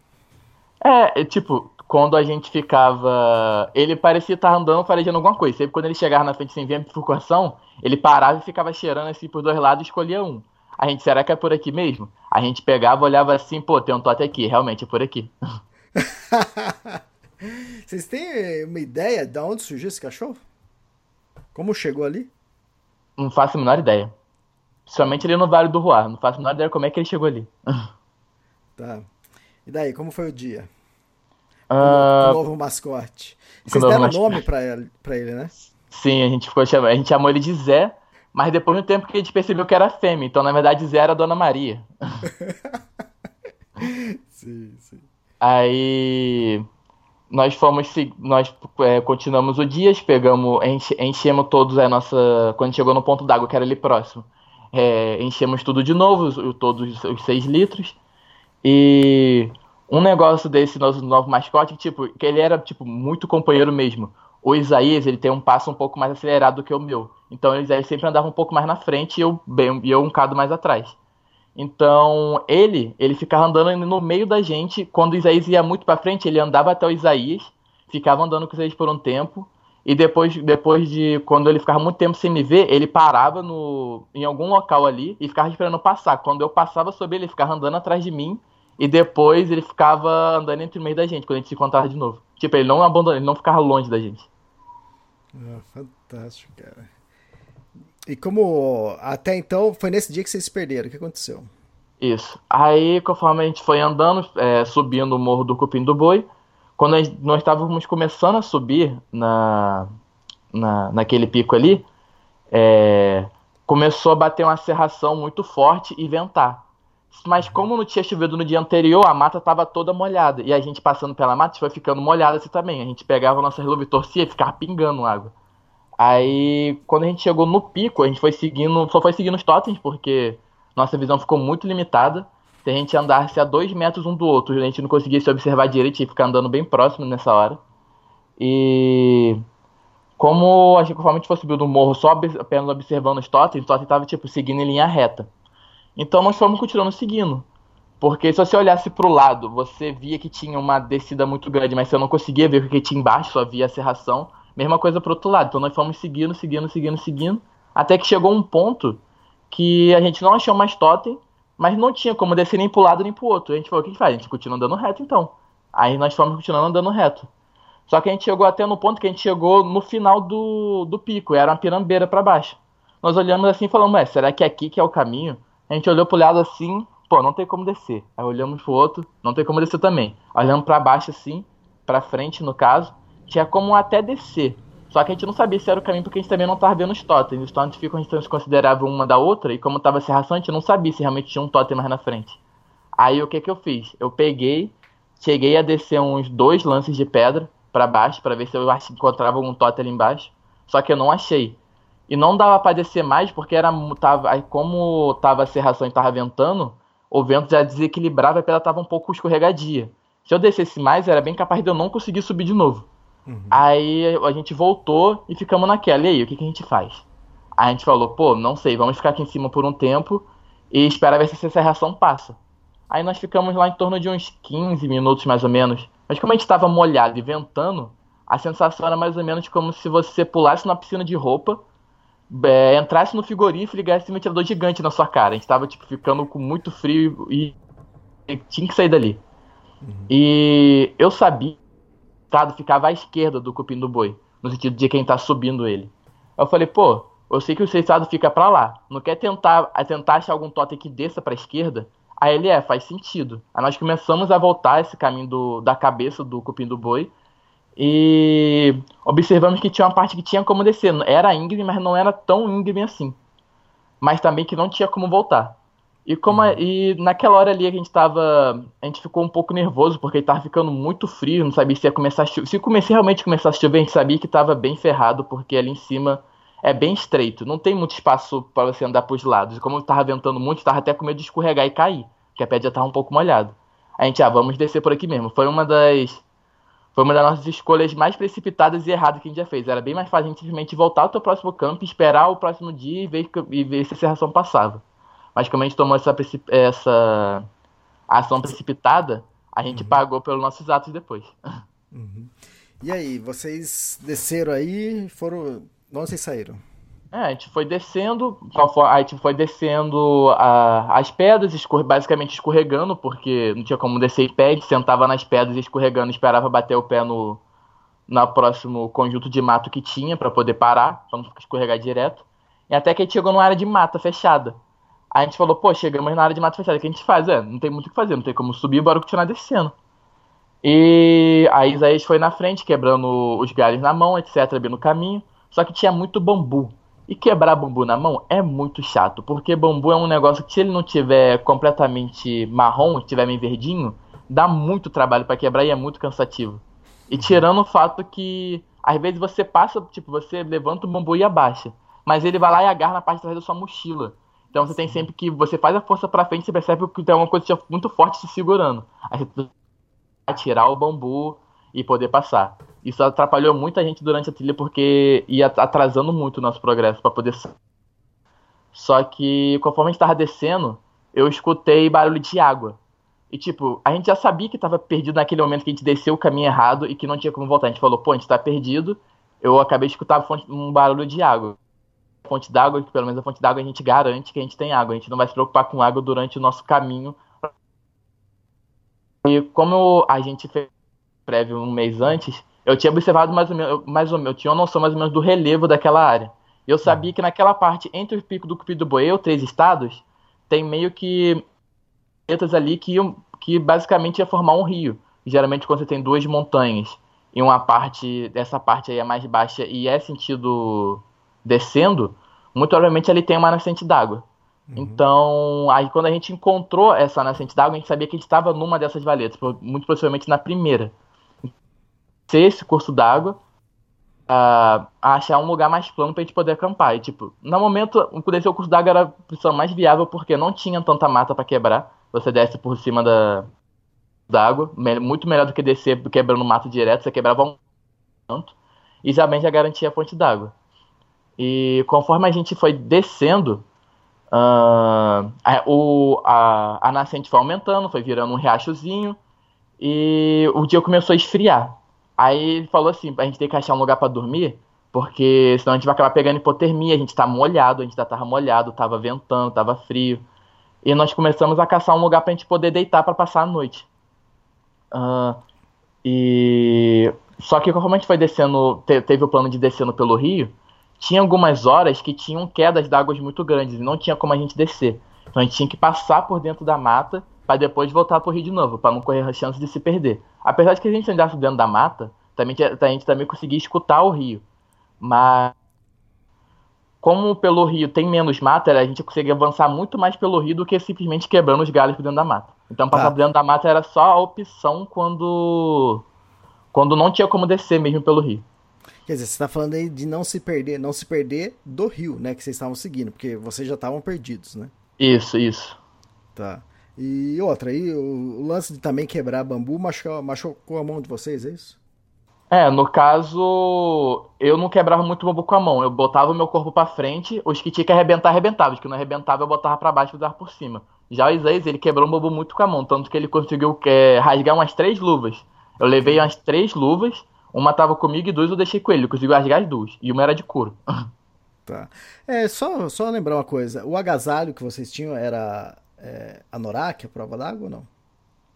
É, é, tipo, quando a gente ficava. Ele parecia estar andando, farejando alguma coisa. Sempre quando ele chegava na frente sem ver a bifurcação, ele parava e ficava cheirando assim por dois lados e escolhia um. A gente, será que é por aqui mesmo? A gente pegava, olhava assim, pô, tem um tote aqui, realmente é por aqui. Vocês têm uma ideia de onde surgiu esse cachorro? Como chegou ali? Não faço a menor ideia. Principalmente ali no Vale do Ruar. Não faço a menor ideia como é que ele chegou ali. Tá. E daí, como foi o dia? Ah, o novo mascote. Vocês deram mascote. nome pra ele, pra ele, né? sim, a gente ficou chamando. A gente chamou ele de Zé, mas depois de um tempo que a gente percebeu que era fêmea. Então, na verdade, Zé era a Dona Maria. Sim, sim. Aí nós fomos, nós é, continuamos o dia, pegamos, enche- enchemos todos a nossa, quando chegou no ponto d'água que era ali próximo, é, enchemos tudo de novo, os- todos os 6 litros. E um negócio desse nosso novo mascote, tipo, que ele era tipo muito companheiro mesmo. O Isaías, ele tem um passo um pouco mais acelerado do que o meu. Então Isaías sempre andava um pouco mais na frente e eu, bem, e eu um bocado mais atrás. Então, ele, ele ficava andando no meio da gente. Quando o Isaías ia muito pra frente, ele andava até o Isaías, ficava andando com o Isaías por um tempo. E depois, depois de quando ele ficava muito tempo sem me ver, ele parava no, em algum local ali e ficava esperando passar. Quando eu passava sobre ele, ele ficava andando atrás de mim. E depois ele ficava andando entre meio da gente, quando a gente se encontrava de novo. Tipo, ele não abandonava, ele não ficava longe da gente. Ah, fantástico, cara. E como até então foi nesse dia que vocês se perderam, o que aconteceu? Isso. Aí, conforme a gente foi andando, é, subindo o morro do Cupim do Boi, quando gente- nós estávamos começando a subir na, na, naquele pico ali, é, começou a bater uma serração muito forte e ventar. Mas como não tinha chovido no dia anterior, a mata estava toda molhada. E a gente passando pela mata foi ficando molhada assim também. A gente pegava a nossa luva e torcia e ficava pingando água. Aí, quando a gente chegou no pico, a gente foi seguindo, só foi seguindo os totens, porque nossa visão ficou muito limitada. Se a gente andasse a dois metros um do outro, a gente não conseguia se observar direito, que ficar andando bem próximo nessa hora. E como a gente, conforme a gente foi subindo do morro, só apenas observando os totens, o totem estava tipo, seguindo em linha reta. Então nós fomos continuando seguindo. Porque se você olhasse para o lado, você via que tinha uma descida muito grande, mas você não conseguia ver o que tinha embaixo, só via a serração. Mesma coisa pro outro lado. Então nós fomos seguindo, seguindo, seguindo, seguindo. Até que chegou um ponto que a gente não achou mais totem, mas não tinha como descer nem pro lado nem pro outro. A gente falou, o que que faz? A gente continua andando reto então. Aí nós fomos continuando andando reto. Só que a gente chegou até no ponto que a gente chegou no final do, do pico, era uma pirambeira para baixo. Nós olhamos assim e falamos, será que é aqui que é o caminho? A gente olhou pro lado assim, pô, não tem como descer. Aí olhamos pro outro, não tem como descer também. Olhamos para baixo assim, para frente no caso, tinha como até descer. Só que a gente não sabia se era o caminho porque a gente também não tava vendo os totens. Os totens ficam, a gente se considerava uma da outra e como tava serração, a gente não sabia se realmente tinha um totem mais na frente. Aí o que que eu fiz? Eu peguei, cheguei a descer uns dois lances de pedra para baixo para ver se eu encontrava algum totem ali embaixo. Só que eu não achei. E não dava para descer mais porque era tava, aí como tava a serração e tava ventando, o vento já desequilibrava e a pedra tava um pouco escorregadia. Se eu descesse mais, era bem capaz de eu não conseguir subir de novo. Aí a gente voltou e ficamos naquela. E aí, o que, que a gente faz? Aí a gente falou, pô, não sei, vamos ficar aqui em cima por um tempo e esperar ver se essa serração passa. Aí nós ficamos lá em torno de uns 15 minutos mais ou menos. Mas como a gente estava molhado e ventando, a sensação era mais ou menos como se você pulasse na piscina de roupa, é, entrasse no frigorífico e ligasse um ventilador gigante na sua cara. A gente tava tipo, ficando com muito frio e, e tinha que sair dali. E eu sabia que ficava à esquerda do cupim do boi, no sentido de quem tá subindo ele. Eu falei, pô, eu sei que o estado fica pra lá. Não quer tentar, tentar achar algum totem que desça pra esquerda? Aí ele é, faz sentido. Aí nós começamos a voltar esse caminho do, da cabeça do cupim do boi e observamos que tinha uma parte que tinha como descer. Era íngreme, mas não era tão íngreme assim. Mas também que não tinha como voltar. E como a- e naquela hora ali a gente tava, a gente ficou um pouco nervoso porque tava ficando muito frio, não sabia se ia começar a chover. Se comecei realmente começar a chover, a gente sabia que tava bem ferrado porque ali em cima é bem estreito, não tem muito espaço para você andar pros lados. E como tava ventando muito, tava até com medo de escorregar e cair, porque a pedra já tava um pouco molhada. A gente, ah, vamos descer por aqui mesmo. Foi uma das foi uma das nossas escolhas mais precipitadas e erradas que a gente já fez. Era bem mais fácil a gente simplesmente voltar ao próximo campo, esperar o próximo dia e ver, e ver se a serração passava. Mas como a gente tomou essa, essa ação precipitada, a gente pagou pelos nossos atos depois. Uhum. E aí, vocês desceram aí, foram. Onde vocês saíram? É, a gente foi descendo, a gente foi descendo a, as pedras, escorre, basicamente escorregando, porque não tinha como descer em pé, a gente sentava nas pedras escorregando, esperava bater o pé no, no próximo conjunto de mato que tinha para poder parar, para não escorregar direto. E até que a gente chegou numa área de mata fechada. Aí a gente falou, pô, chegamos na área de mata fechada, o que a gente faz? É, não tem muito o que fazer, não tem como subir, bora continuar descendo. E a Isaías foi na frente, quebrando os galhos na mão, etc, abrindo o caminho. Só que tinha muito bambu. E quebrar bambu na mão é muito chato, porque bambu é um negócio que se ele não tiver completamente marrom, estiver meio verdinho, dá muito trabalho para quebrar e é muito cansativo. E tirando o fato que às vezes você passa, tipo, você levanta o bambu e abaixa, mas ele vai lá e agarra na parte de trás da sua mochila. Então você tem sempre que você faz a força para frente, você percebe que tem uma coisa muito forte se segurando. Aí você tirar o bambu e poder passar. Isso atrapalhou muita gente durante a trilha porque ia atrasando muito o nosso progresso para poder Só que conforme a gente estava descendo, eu escutei barulho de água. E tipo, a gente já sabia que estava perdido naquele momento que a gente desceu o caminho errado e que não tinha como voltar. A gente falou, pô, a gente tá perdido. Eu acabei de escutar um barulho de água. Fonte d'água, que pelo menos a fonte d'água a gente garante que a gente tem água. A gente não vai se preocupar com água durante o nosso caminho. E como a gente fez prévio um mês antes, eu tinha observado mais ou menos, mais ou menos, eu tinha uma noção mais ou menos do relevo daquela área. Eu sabia que naquela parte entre o pico do Cupido e os três estados, tem meio que letras ali que, que basicamente ia formar um rio. Geralmente quando você tem duas montanhas e uma parte, dessa parte aí é mais baixa e é sentido descendo, muito provavelmente ali tem uma nascente d'água. Uhum. Então, aí quando a gente encontrou essa nascente d'água, a gente sabia que a gente estava numa dessas valetas, muito possivelmente na primeira ser esse curso d'água, uh, achar um lugar mais plano pra gente poder acampar. E, tipo, no momento, descer o curso d'água era a opção mais viável porque não tinha tanta mata para quebrar. Você desce por cima da d'água, muito melhor do que descer quebrando mato direto, você quebrava um tanto. E também já garantia a fonte d'água. E conforme a gente foi descendo, uh, a, o, a, a nascente foi aumentando, foi virando um riachozinho, e o dia começou a esfriar. Aí ele falou assim, a gente tem que achar um lugar para dormir, porque senão a gente vai acabar pegando hipotermia, a gente tá molhado, a gente já tava molhado, tava ventando, tava frio. E nós começamos a caçar um lugar pra gente poder deitar para passar a noite. Uh, e só que como a gente foi descendo, te, teve o plano de descendo pelo rio, tinha algumas horas que tinham quedas d'água muito grandes e não tinha como a gente descer. Então a gente tinha que passar por dentro da mata para depois voltar pro rio de novo, para não correr a chance de se perder. Apesar de que a gente andasse dentro da mata, também, a gente também conseguia escutar o rio. Mas como pelo rio tem menos mata, a gente consegue avançar muito mais pelo rio do que simplesmente quebrando os galhos por dentro da mata. Então passar tá. dentro da mata era só a opção quando quando não tinha como descer mesmo pelo rio. Quer dizer, você está falando aí de não se perder, não se perder do rio, né, que vocês estavam seguindo, porque vocês já estavam perdidos, né? Isso, isso. Tá. E outra, aí o, lance de também quebrar bambu machucou, machucou a mão de vocês, é isso? É, no caso, eu não quebrava muito bambu com a mão. Eu botava o meu corpo para frente, os que tinha que arrebentar, arrebentava. Os que não arrebentava, eu botava para baixo e usava por cima. Já o Isaías, ele quebrou um bambu muito com a mão, tanto que ele conseguiu é, rasgar umas três luvas. Eu levei umas três luvas, uma tava comigo e duas eu deixei com ele. Ele conseguiu rasgar as duas. E uma era de couro. Tá. É, só, só lembrar uma coisa. O agasalho que vocês tinham era é, anorak, a prova d'água ou não?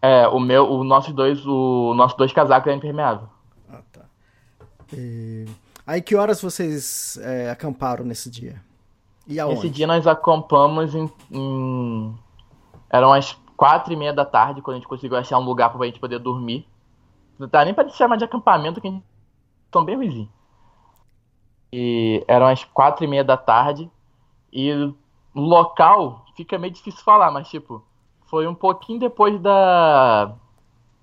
É, o meu, o nossos dois, o nosso dois casacos é impermeável. Ah, tá. E... Aí que horas vocês é, acamparam nesse dia? E aonde? Nesse dia nós acampamos em, em... eram as quatro e meia da tarde quando a gente conseguiu achar um lugar para a gente poder dormir. Não tá nem para chamar de acampamento que a gente tão bem ruizinho. E eram as quatro e meia da tarde e o local fica meio difícil falar, mas tipo, foi um pouquinho depois da.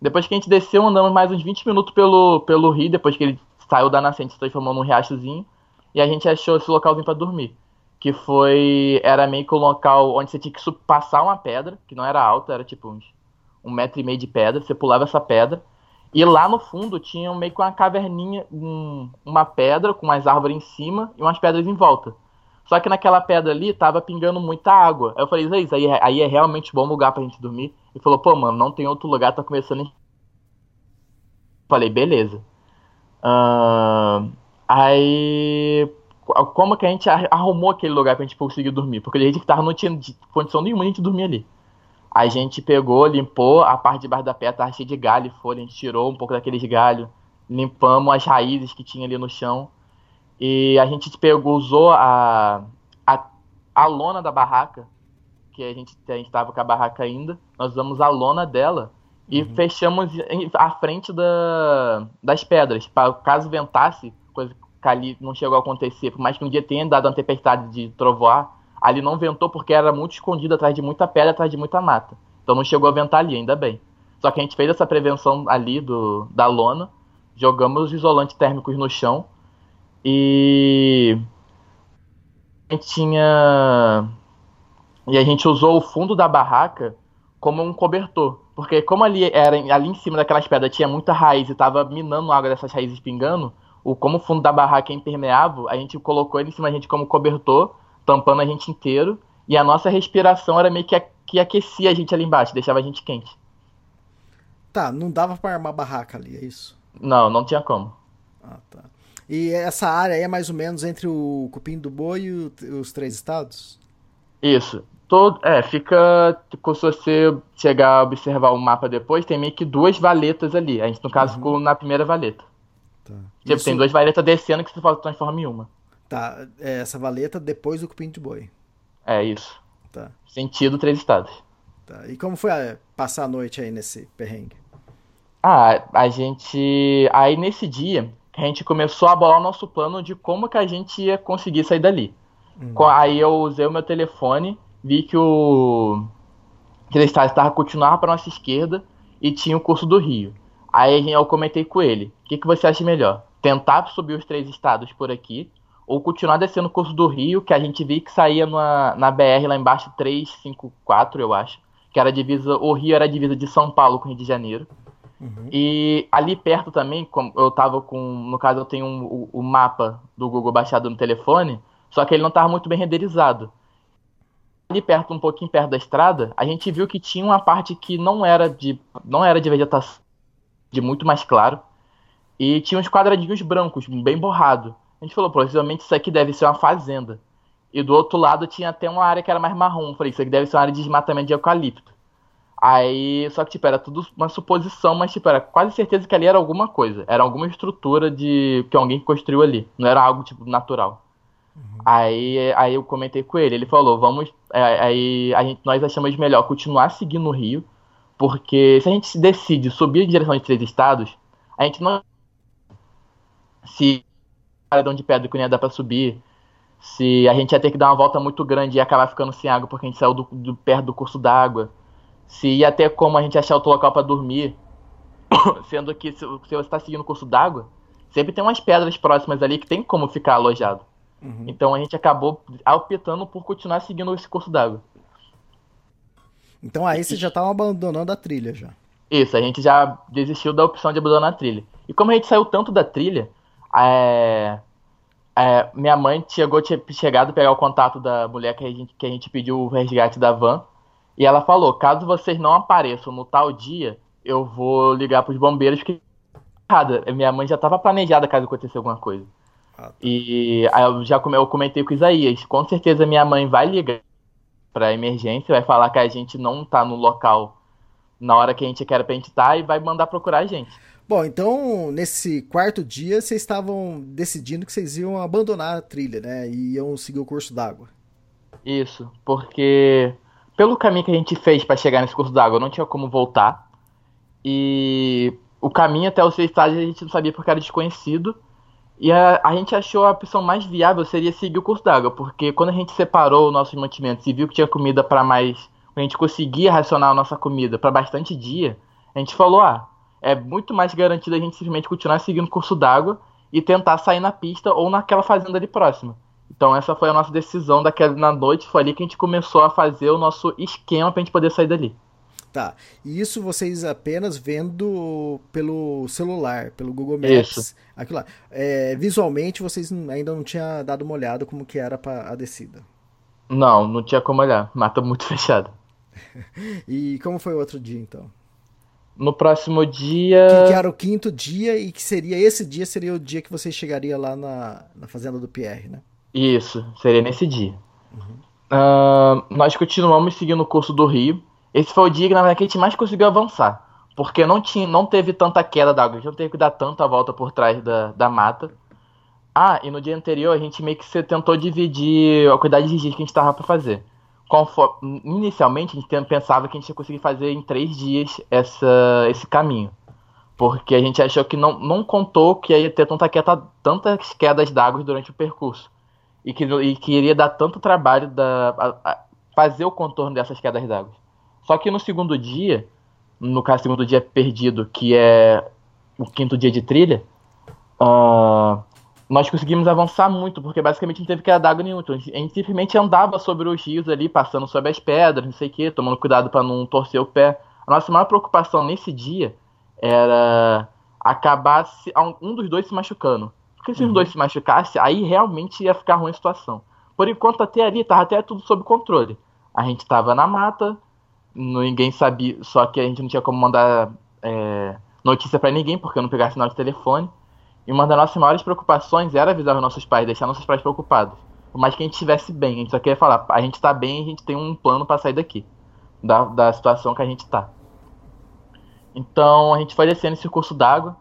Depois que a gente desceu, andamos mais uns 20 minutos pelo, pelo rio, depois que ele saiu da nascente, se transformou num riachozinho, e a gente achou esse localzinho para dormir. Que foi. Era meio que um local onde você tinha que passar uma pedra, que não era alta, era tipo uns um metro e meio de pedra, você pulava essa pedra. E lá no fundo tinha meio que uma caverninha, um, uma pedra com umas árvores em cima e umas pedras em volta. Só que naquela pedra ali tava pingando muita água. Aí eu falei, Zé, aí, é, aí é realmente bom lugar pra gente dormir. Ele falou, pô, mano, não tem outro lugar, tá começando Falei, beleza. Uh, aí, como que a gente arrumou aquele lugar pra gente conseguir dormir? Porque a gente que tava não tinha condição nenhuma de a gente dormir ali. A gente pegou, limpou a parte de baixo da pedra, tava cheia de galho e folha, a gente tirou um pouco daqueles galhos, limpamos as raízes que tinha ali no chão. E a gente pegou, usou a, a, a lona da barraca, que a gente estava com a barraca ainda, nós usamos a lona dela e uhum. fechamos a frente da, das pedras, para caso ventasse, coisa que ali não chegou a acontecer, por mais que um dia tenha dado uma tempestade de trovoar, Ali não ventou porque era muito escondido atrás de muita pedra, atrás de muita mata. Então não chegou a ventar ali, ainda bem. Só que a gente fez essa prevenção ali do, da lona, jogamos os isolantes térmicos no chão e a gente tinha e a gente usou o fundo da barraca como um cobertor, porque como ali era ali em cima daquelas pedras tinha muita raiz e estava minando a água dessas raízes pingando, o como o fundo da barraca é impermeável, a gente colocou ele em cima da gente como cobertor tampando a gente inteiro, e a nossa respiração era meio que, que aquecia a gente ali embaixo, deixava a gente quente. Tá, não dava para armar barraca ali, é isso? Não, não tinha como. Ah, tá. E essa área aí é mais ou menos entre o Cupim do Boi e o, os três estados? Isso. Todo, é, fica. Se você chegar a observar o mapa depois, tem meio que duas valetas ali. A gente, no caso, uhum. ficou na primeira valeta. Tá. Tipo, Isso... tem duas valetas descendo que você transforma em uma. Tá, é essa valeta depois do cupim de boi. É isso. Tá. Sentido três estados. Tá. E como foi a, passar a noite aí nesse perrengue? Ah, a gente. Aí nesse dia, a gente começou a bolar o nosso plano de como que a gente ia conseguir sair dali. Hum. Aí eu usei o meu telefone, vi que o. Que ele estava continuando para nossa esquerda e tinha o curso do Rio. Aí eu comentei com ele: o que, que você acha melhor? Tentar subir os três estados por aqui ou continuar descendo o curso do Rio, que a gente viu que saía na, na BR lá embaixo 354, eu acho, que era divisa, o Rio era a divisa de São Paulo com Rio de Janeiro. Uhum. E ali perto também, como eu tava com, no caso eu tenho um, o, o, mapa do Google baixado no telefone, só que ele não estava muito bem renderizado. Ali perto, um pouquinho perto da estrada, a gente viu que tinha uma parte que não era de não era de vegetação, de muito mais claro, e tinha uns quadradinhos brancos, bem borrado. A gente falou, possivelmente isso aqui deve ser uma fazenda. E do outro lado tinha até uma área que era mais marrom. Eu falei, isso aqui deve ser uma área de desmatamento de eucalipto. Aí, só que, tipo, era tudo uma suposição, mas, tipo, era quase certeza que ali era alguma coisa. Era alguma estrutura de que alguém construiu ali. Não era algo, tipo, natural. Uhum. Aí, aí eu comentei com ele. Ele falou, vamos... É, aí a gente, nós achamos melhor continuar seguindo o rio, porque se a gente decide subir em direção de três estados, a gente não... Se paredão de pedra que não ia dar pra subir, se a gente ia ter que dar uma volta muito grande e acabar ficando sem água porque a gente saiu do, do perto do curso d'água, se ia ter como a gente achar outro local para dormir, sendo que se, você está seguindo o curso d'água, sempre tem umas pedras próximas ali que tem como ficar alojado. Uhum. Então a gente acabou optando por continuar seguindo esse curso d'água. Então aí vocês já estavam abandonando a trilha já. Isso, a gente já desistiu da opção de abandonar a trilha. E como a gente saiu tanto da trilha, é, é, minha mãe chegou, tinha chegado a pegar o contato da mulher que a, gente, que a gente pediu o resgate da van. E ela falou: caso vocês não apareçam no tal dia, eu vou ligar para os bombeiros que. Minha mãe já estava planejada caso acontecesse alguma coisa. Ah, tá. E aí eu já eu comentei com o Isaías: com certeza minha mãe vai ligar para emergência, vai falar que a gente não está no local na hora que a gente quer pra gente estar tá, e vai mandar procurar a gente. Bom, então nesse quarto dia vocês estavam decidindo que vocês iam abandonar a trilha, né? E iam seguir o curso d'água. Isso, porque pelo caminho que a gente fez para chegar nesse curso d'água, não tinha como voltar. E o caminho até o seu estágio a gente não sabia porque era desconhecido. E a, a gente achou a opção mais viável seria seguir o curso d'água, porque quando a gente separou nossos mantimentos e viu que tinha comida para mais. A gente conseguia racionar a nossa comida para bastante dia, a gente falou: ah, é muito mais garantido a gente simplesmente continuar seguindo o curso d'água e tentar sair na pista ou naquela fazenda ali próxima. Então essa foi a nossa decisão daquela na noite, foi ali que a gente começou a fazer o nosso esquema pra gente poder sair dali. Tá. E isso vocês apenas vendo pelo celular, pelo Google Maps. Isso. Aquilo lá. É, visualmente vocês ainda não tinham dado uma olhada como que era a descida. Não, não tinha como olhar. Mata muito fechado. e como foi o outro dia então? No próximo dia. Que, que, era o quinto dia e que seria esse dia seria o dia que você chegaria lá na, na fazenda do Pierre, né? Isso, seria nesse dia. Uhum. Uh, nós continuamos seguindo o curso do rio. Esse foi o dia que, na verdade, a gente mais conseguiu avançar. Porque não, tinha, não teve tanta queda d'água, a gente não teve que dar tanta volta por trás da, da mata. Ah, e no dia anterior a gente meio que tentou dividir a quantidade de dias que a gente estava para fazer. Conforme, inicialmente a gente pensava que a gente ia conseguir fazer em três dias essa, esse caminho. Porque a gente achou que não, não contou que ia ter tanta queda, tantas quedas d'água durante o percurso. E que, e que iria dar tanto trabalho da, a, a fazer o contorno dessas quedas d'água. Só que no segundo dia, no caso, segundo dia perdido, que é o quinto dia de trilha, uh, nós conseguimos avançar muito, porque basicamente não teve queda d'água nenhuma. Então, a gente simplesmente andava sobre os rios ali, passando sobre as pedras, não sei o quê, tomando cuidado para não torcer o pé. A nossa maior preocupação nesse dia era acabar se, um dos dois se machucando. Porque se os dois se machucassem, aí realmente ia ficar ruim a situação. Por enquanto, até ali, tava até tudo sob controle. A gente tava na mata, ninguém sabia, só que a gente não tinha como mandar é, notícia para ninguém, porque eu não pegava sinal de telefone. E uma das nossas maiores preocupações era avisar os nossos pais, deixar nossos pais preocupados. Por mais que a gente estivesse bem, a gente só queria falar, a gente tá bem, a gente tem um plano para sair daqui, da, da situação que a gente tá. Então a gente foi descendo esse curso d'água,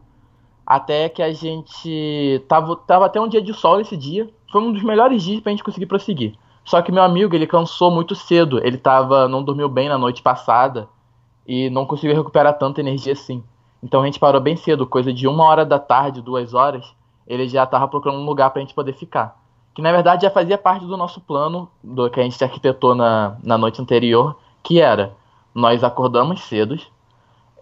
até que a gente tava, tava até um dia de sol esse dia. Foi um dos melhores dias pra gente conseguir prosseguir. Só que meu amigo, ele cansou muito cedo. Ele tava, não dormiu bem na noite passada e não conseguiu recuperar tanta energia assim. Então a gente parou bem cedo, coisa de uma hora da tarde, duas horas, ele já tava procurando um lugar pra gente poder ficar. Que na verdade já fazia parte do nosso plano, do que a gente arquitetou na, na noite anterior, que era, nós acordamos cedo,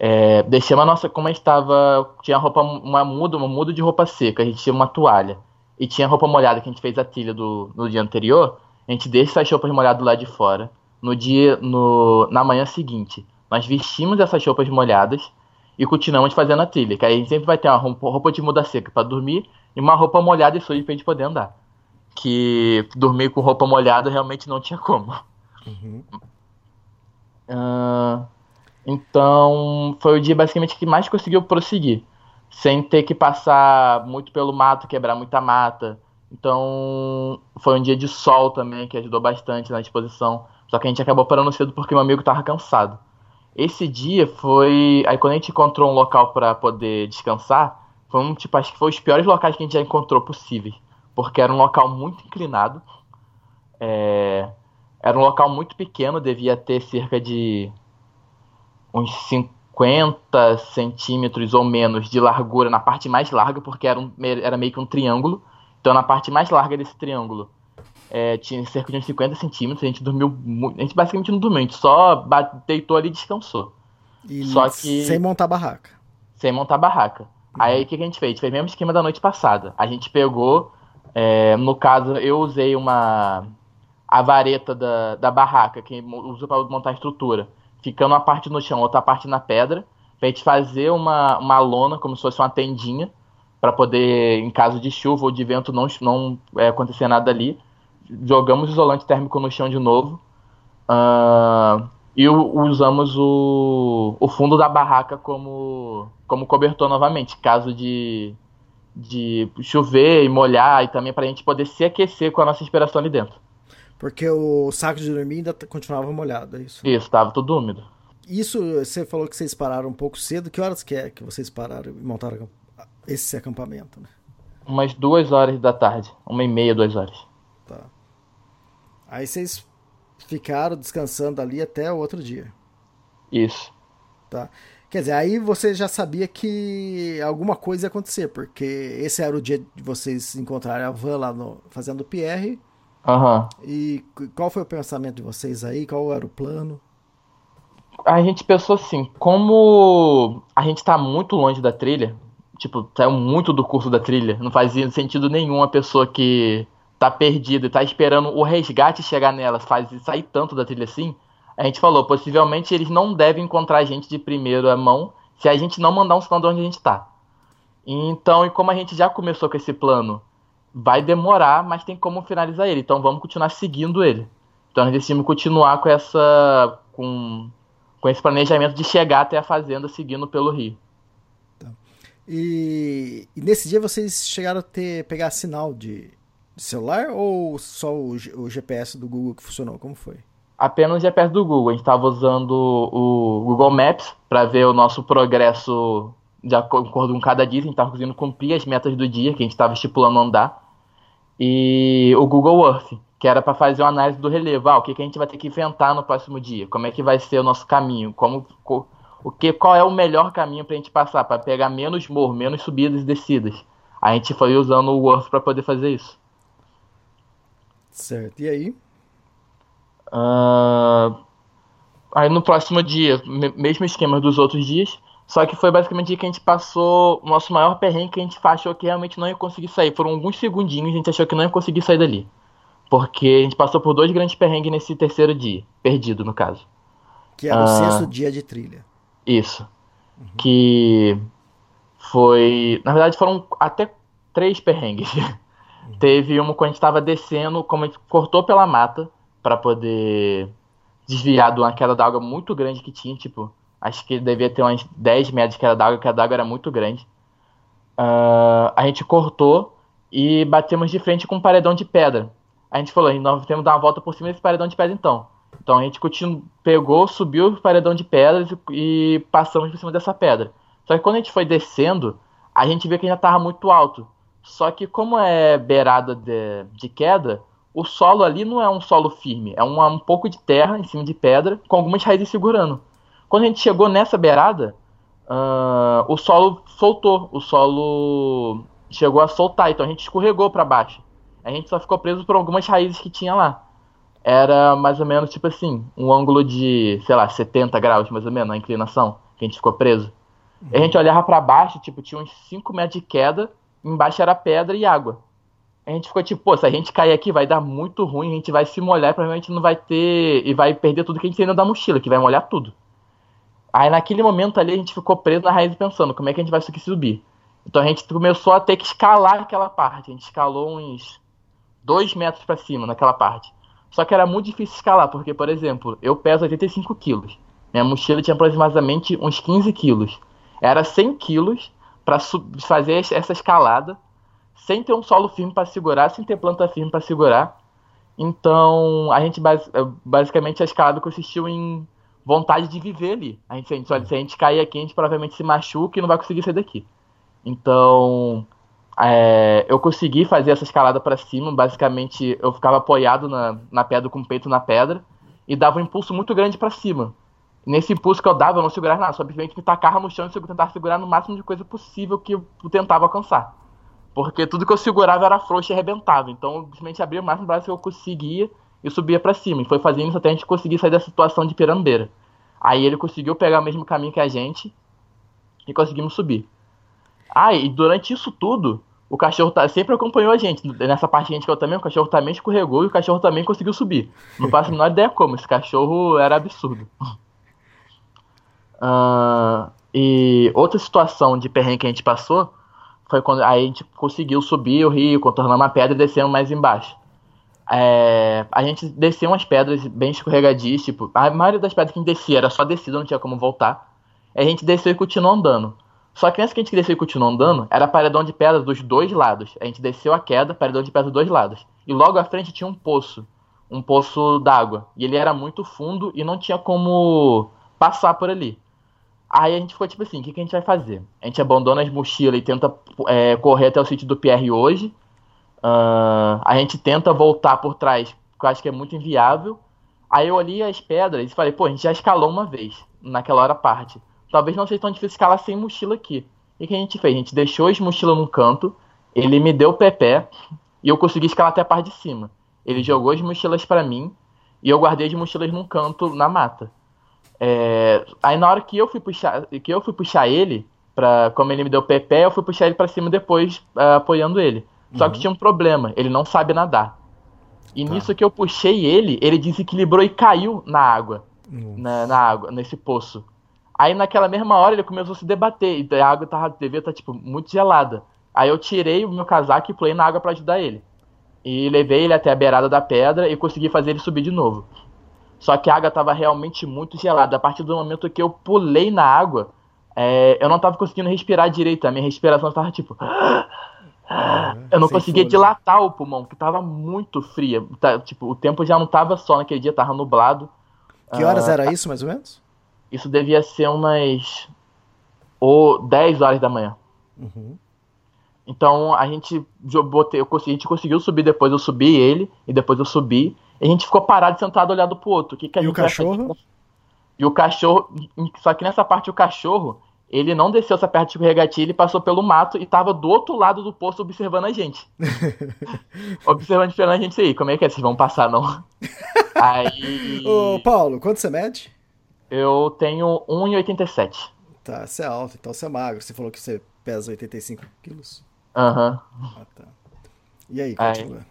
é, deixamos a nossa, como a gente estava, tinha roupa, uma muda, uma muda de roupa seca, a gente tinha uma toalha, e tinha roupa molhada que a gente fez a trilha do, no dia anterior, a gente deixa essas roupas molhadas lá de fora. No dia, no, na manhã seguinte, nós vestimos essas roupas molhadas e continuamos fazendo a trilha. Que aí a gente sempre vai ter uma roupa de muda seca para dormir e uma roupa molhada e suja pra gente poder andar. Que dormir com roupa molhada realmente não tinha como. Uhum. Uh, então, foi o dia basicamente que mais conseguiu prosseguir. Sem ter que passar muito pelo mato, quebrar muita mata. Então, foi um dia de sol também, que ajudou bastante na disposição. Só que a gente acabou parando cedo porque meu amigo tava cansado. Esse dia foi. Aí quando a gente encontrou um local para poder descansar, foi um tipo, acho que foi os piores locais que a gente já encontrou possíveis. Porque era um local muito inclinado. É... Era um local muito pequeno, devia ter cerca de uns 50 centímetros ou menos de largura na parte mais larga, porque era, um, era meio que um triângulo. Então, na parte mais larga desse triângulo, é, tinha cerca de uns 50 centímetros. A gente dormiu. A gente basicamente não dormiu, a gente só deitou ali e descansou. E só que. Sem montar barraca. Sem montar barraca. Uhum. Aí o que, que a gente fez? A gente fez o mesmo esquema da noite passada. A gente pegou. É, no caso, eu usei uma. A vareta da, da barraca, que usa para montar a estrutura. Ficando uma parte no chão, outra parte na pedra. Pra gente fazer uma, uma lona, como se fosse uma tendinha para poder, em caso de chuva ou de vento, não, não é, acontecer nada ali. Jogamos isolante térmico no chão de novo. Uh, e usamos o, o fundo da barraca como, como cobertor novamente, caso de, de chover e molhar, e também para a gente poder se aquecer com a nossa inspiração ali dentro. Porque o saco de dormir ainda continuava molhado, é isso? Isso, estava tudo úmido. Isso, você falou que vocês pararam um pouco cedo. Que horas que é que vocês pararam e montaram esse acampamento, né? Umas duas horas da tarde. Uma e meia, duas horas. Tá. Aí vocês ficaram descansando ali até o outro dia. Isso. Tá. Quer dizer, aí você já sabia que alguma coisa ia acontecer, porque esse era o dia de vocês encontrarem a van lá no Fazendo. Aham. Uhum. E qual foi o pensamento de vocês aí? Qual era o plano? A gente pensou assim, como a gente tá muito longe da trilha, tipo, saiu muito do curso da trilha. Não fazia sentido nenhum a pessoa que tá perdida e tá esperando o resgate chegar nela, faz sair tanto da trilha assim. A gente falou, possivelmente eles não devem encontrar a gente de primeira mão se a gente não mandar um sinal de onde a gente tá. Então, e como a gente já começou com esse plano, vai demorar, mas tem como finalizar ele. Então vamos continuar seguindo ele. Então nós decidimos continuar com essa. com, com esse planejamento de chegar até a fazenda seguindo pelo rio. E, e, nesse dia vocês chegaram a ter, pegar sinal de, de celular ou só o, o, GPS do Google que funcionou? Como foi? Apenas o GPS do Google. A gente estava usando o Google Maps para ver o nosso progresso de acordo com cada dia. A gente estava conseguindo cumprir as metas do dia que a gente estava estipulando andar. E o Google Earth, que era para fazer uma análise do relevo. Ah, o que, que a gente vai ter que inventar no próximo dia? Como é que vai ser o nosso caminho? Como o que, qual é o melhor caminho para a gente passar, para pegar menos morro, menos subidas e descidas. A gente foi usando o Word para poder fazer isso. Certo, e aí? Uh, aí no próximo dia, mesmo esquema dos outros dias, só que foi basicamente o que a gente passou o nosso maior perrengue que a gente achou que realmente não ia conseguir sair. Foram alguns segundinhos, a gente achou que não ia conseguir sair dali. Porque a gente passou por dois grandes perrengues nesse terceiro dia, perdido no caso. Que era o uh, sexto dia de trilha. Isso. Uhum. Que foi. Na verdade, foram até três perrengues. Uhum. Teve uma quando a gente estava descendo, como a gente cortou pela mata para poder desviar de uma queda d'água muito grande que tinha, tipo, acho que devia ter uns 10 metros de queda d'água, a d'água era muito grande. Uh, a gente cortou e batemos de frente com um paredão de pedra. A gente falou, nós temos que dar uma volta por cima desse paredão de pedra então. Então a gente continu... pegou, subiu o paredão de pedras e, e passamos por cima dessa pedra. Só que quando a gente foi descendo, a gente viu que ainda estava muito alto. Só que como é beirada de, de queda, o solo ali não é um solo firme, é um, um pouco de terra em cima de pedra, com algumas raízes segurando. Quando a gente chegou nessa beirada, uh, o solo soltou, o solo chegou a soltar, então a gente escorregou para baixo. A gente só ficou preso por algumas raízes que tinha lá era mais ou menos tipo assim, um ângulo de, sei lá, 70 graus mais ou menos, a inclinação, que a gente ficou preso. Uhum. A gente olhava para baixo, tipo, tinha uns 5 metros de queda, embaixo era pedra e água. A gente ficou tipo, pô, se a gente cair aqui vai dar muito ruim, a gente vai se molhar e provavelmente não vai ter. e vai perder tudo que a gente tem dentro da mochila, que vai molhar tudo. Aí naquele momento ali a gente ficou preso na raiz pensando, como é que a gente vai subir? Então a gente começou a ter que escalar aquela parte. A gente escalou uns 2 metros para cima naquela parte. Só que era muito difícil escalar, porque, por exemplo, eu peso 85 quilos. Minha mochila tinha aproximadamente uns 15 quilos. Era 100 quilos para fazer essa escalada, sem ter um solo firme para segurar, sem ter planta firme para segurar. Então, a gente basicamente a escalada consistiu em vontade de viver ali. A gente, a gente, se a gente cair aqui, a gente provavelmente se machuca e não vai conseguir sair daqui. Então, é, eu consegui fazer essa escalada para cima. Basicamente, eu ficava apoiado na, na pedra com o peito na pedra e dava um impulso muito grande para cima. Nesse impulso que eu dava, eu não segurava nada, simplesmente me tacava no chão e eu tentava segurar no máximo de coisa possível que eu tentava alcançar. Porque tudo que eu segurava era frouxo e arrebentava. Então, eu simplesmente abria o máximo braço que eu conseguia e subia para cima. E foi fazendo isso até a gente conseguir sair da situação de pirambeira. Aí ele conseguiu pegar o mesmo caminho que a gente e conseguimos subir. Ah, e durante isso tudo, o cachorro tá, sempre acompanhou a gente. Nessa parte que a gente caiu também, o cachorro também escorregou e o cachorro também conseguiu subir. Não faço a menor ideia como, esse cachorro era absurdo. Uh, e outra situação de perrengue que a gente passou foi quando a gente conseguiu subir o rio, contornar uma pedra e descendo mais embaixo. É, a gente desceu umas pedras bem escorregadias, tipo, a maioria das pedras que a gente descia era só descida, não tinha como voltar. A gente desceu e continuou andando. Só que nessa que a gente desceu e continuou andando, era paredão de pedra dos dois lados. A gente desceu a queda, paredão de pedra dos dois lados. E logo à frente tinha um poço. Um poço d'água. E ele era muito fundo e não tinha como passar por ali. Aí a gente ficou tipo assim, o que, que a gente vai fazer? A gente abandona as mochilas e tenta é, correr até o sítio do Pierre hoje. Uh, a gente tenta voltar por trás, que eu acho que é muito inviável. Aí eu olhei as pedras e falei, pô, a gente já escalou uma vez, naquela hora parte talvez não seja tão difícil escalar sem mochila aqui. E o que a gente fez? A gente deixou as mochilas num canto, ele me deu o pé e eu consegui escalar até a parte de cima. Ele jogou as mochilas para mim e eu guardei as mochilas num canto na mata. É... Aí na hora que eu fui puxar, que eu fui puxar ele, pra, como ele me deu o pé, eu fui puxar ele para cima depois, uh, apoiando ele. Só que uhum. tinha um problema, ele não sabe nadar. E tá. nisso que eu puxei ele, ele desequilibrou e caiu na água. Na, na, água, nesse poço. Aí naquela mesma hora ele começou a se debater, e a água tava, devia estar, tá, tipo, muito gelada. Aí eu tirei o meu casaco e pulei na água para ajudar ele. E levei ele até a beirada da pedra e consegui fazer ele subir de novo. Só que a água estava realmente muito gelada. A partir do momento que eu pulei na água, é, eu não estava conseguindo respirar direito. A minha respiração estava tipo. eu não conseguia dilatar o pulmão, que estava muito fria. Tá, tipo, o tempo já não estava só naquele dia, estava nublado. Que horas uh, era isso, mais ou menos? Isso devia ser umas ou 10 horas da manhã. Uhum. Então a gente botei, eu consegui, a gente conseguiu subir depois, eu subi ele, e depois eu subi, e a gente ficou parado sentado olhando pro outro. O que, que e o cachorro? E o cachorro, só que nessa parte o cachorro, ele não desceu essa perto de escorregatilha, ele passou pelo mato e tava do outro lado do poço observando a gente. observando esperando a gente aí. Como é que é? Vocês vão passar, não? aí. Ô, Paulo, quanto você mede? Eu tenho 1,87. Tá, você é alto, então você é magro. Você falou que você pesa 85 quilos? Aham. Uhum. Ah, tá. E aí, continua.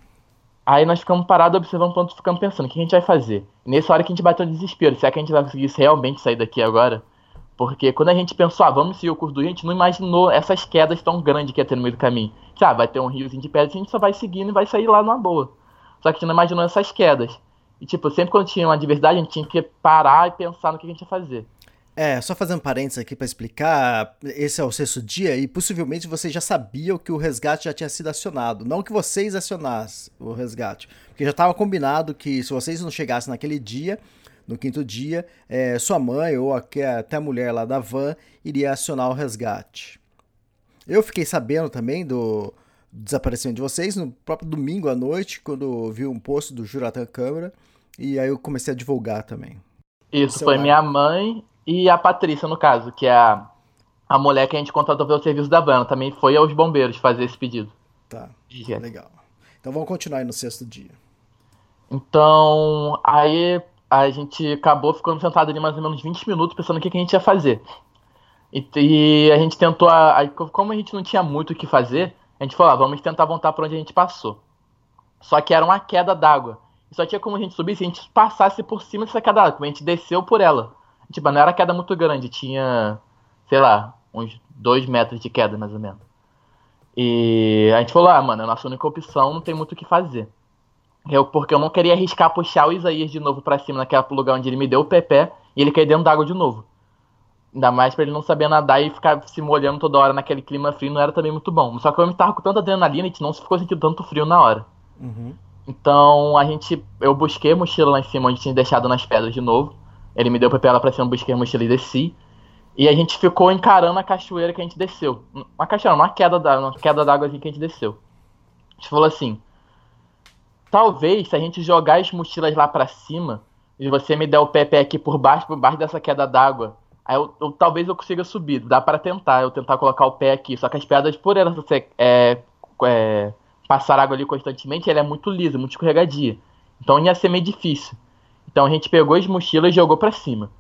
Aí, aí nós ficamos parados observando o ponto, ficamos pensando, o que a gente vai fazer? Nessa hora que a gente bateu no desespero, será que a gente vai conseguir realmente sair daqui agora? Porque quando a gente pensou, ah, vamos seguir o curso do rio, a gente não imaginou essas quedas tão grandes que ia ter no meio do caminho. Ah, vai ter um riozinho de pedra, a gente só vai seguindo e vai sair lá numa boa. Só que a gente não imaginou essas quedas. E, tipo, sempre quando tinha uma adversidade, a gente tinha que parar e pensar no que a gente ia fazer. É, só fazendo parênteses aqui para explicar, esse é o sexto dia e possivelmente vocês já sabiam que o resgate já tinha sido acionado. Não que vocês acionassem o resgate, porque já estava combinado que se vocês não chegassem naquele dia, no quinto dia, é, sua mãe ou até a mulher lá da van iria acionar o resgate. Eu fiquei sabendo também do desaparecimento de vocês no próprio domingo à noite, quando vi um post do Juratan Câmara, e aí eu comecei a divulgar também. Isso, foi minha mãe e a Patrícia, no caso, que é a, a mulher que a gente contratou pelo serviço da banda, também foi aos bombeiros fazer esse pedido. Tá, legal. Então vamos continuar aí no sexto dia. Então, aí a gente acabou ficando sentado ali mais ou menos 20 minutos pensando o que, que a gente ia fazer. E, e a gente tentou, aí, como a gente não tinha muito o que fazer, a gente falou, ah, vamos tentar voltar para onde a gente passou. Só que era uma queda d'água. E só tinha como a gente subir se a gente passasse por cima dessa queda d'água, a gente desceu por ela. Tipo, não era queda muito grande, tinha, sei lá, uns dois metros de queda, mais ou menos. E a gente falou, ah, mano, é a nossa única opção, não tem muito o que fazer. Eu, porque eu não queria arriscar puxar o Isaías de novo para cima naquele lugar onde ele me deu o pé e ele cair dentro d'água de novo. Ainda mais pra ele não saber nadar e ficar se molhando toda hora naquele clima frio não era também muito bom. Só que eu me tava com tanta adrenalina e a gente não ficou sentindo tanto frio na hora. Uhum. Então a gente. Eu busquei a mochila lá em cima onde tinha deixado nas pedras de novo. Ele me deu o papel pra cima, busquei a mochila e desci. E a gente ficou encarando a cachoeira que a gente desceu. Uma cachoeira, uma queda d'água, uma queda d'água assim que a gente desceu. A gente falou assim: talvez se a gente jogar as mochilas lá para cima e você me der o pé, pé aqui por baixo, por baixo dessa queda d'água, aí eu, eu, talvez eu consiga subir. Dá para tentar, eu tentar colocar o pé aqui. Só que as pedras, por elas você é, é, passar água ali constantemente, ela é muito lisa, muito escorregadia. Então ia ser meio difícil. Então a gente pegou as mochilas e jogou para cima.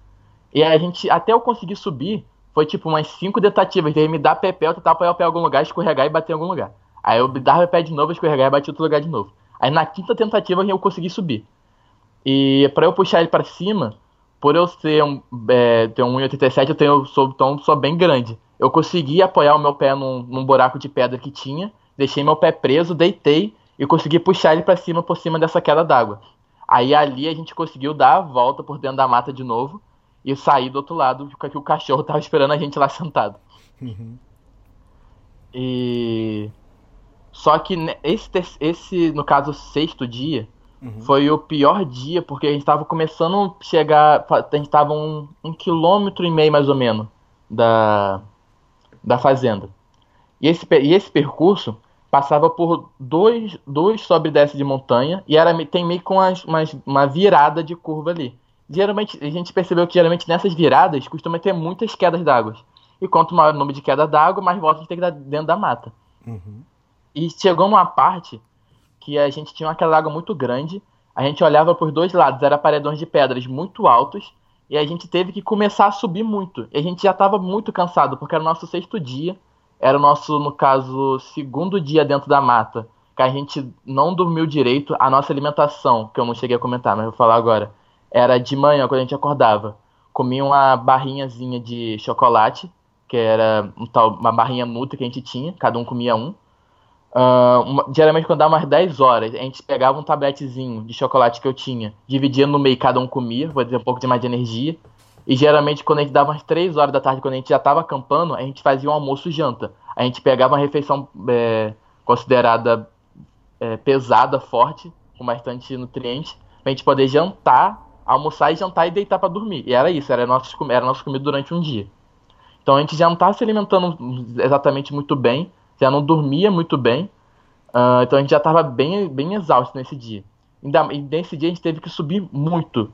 E a gente, até eu conseguir subir, foi tipo umas cinco tentativas. Daí me dar pé, eu tentar apoiar o pé em algum lugar, escorregar e bater em algum lugar. Aí eu dava o pé de novo, escorregar e bater em outro lugar de novo. Aí na quinta tentativa eu consegui subir. E para eu puxar ele para cima, por eu ser um, é, ter um 1,87, eu tenho, sou, então, sou bem grande. Eu consegui apoiar o meu pé num, num buraco de pedra que tinha, deixei meu pé preso, deitei e consegui puxar ele para cima por cima dessa queda d'água. Aí ali a gente conseguiu dar a volta por dentro da mata de novo e sair do outro lado, porque o cachorro tava esperando a gente lá sentado. Uhum. E. Só que esse, esse, no caso, sexto dia, uhum. foi o pior dia, porque a gente tava começando a chegar. A gente tava um, um quilômetro e meio mais ou menos da, da fazenda. E esse, e esse percurso passava por dois, dois sobe e desce de montanha e era, tem meio com uma, uma virada de curva ali. Geralmente, a gente percebeu que geralmente nessas viradas costuma ter muitas quedas d'água. E quanto maior o número de queda d'água, mais volta a gente tem que dar dentro da mata. Uhum. E chegou uma parte que a gente tinha uma queda d'água muito grande, a gente olhava por dois lados, era paredões de pedras muito altos, e a gente teve que começar a subir muito. E a gente já estava muito cansado, porque era o nosso sexto dia, era o nosso, no caso, segundo dia dentro da mata, que a gente não dormiu direito. A nossa alimentação, que eu não cheguei a comentar, mas vou falar agora, era de manhã, quando a gente acordava. Comia uma barrinhazinha de chocolate, que era um tal, uma barrinha Nutri que a gente tinha, cada um comia um. Uh, uma, geralmente quando dava umas 10 horas, a gente pegava um tabletezinho de chocolate que eu tinha, dividia no meio, cada um comia, vou dizer um pouco de mais de energia. E geralmente quando a gente dava umas 3 horas da tarde, quando a gente já estava acampando, a gente fazia um almoço janta. A gente pegava uma refeição é, considerada é, pesada, forte, com bastante nutriente, pra gente poder jantar, almoçar e jantar e deitar para dormir. E era isso, era nosso, era nosso comida durante um dia. Então a gente já não estava se alimentando exatamente muito bem, já não dormia muito bem. Uh, então a gente já estava bem, bem exausto nesse dia. E nesse dia a gente teve que subir muito.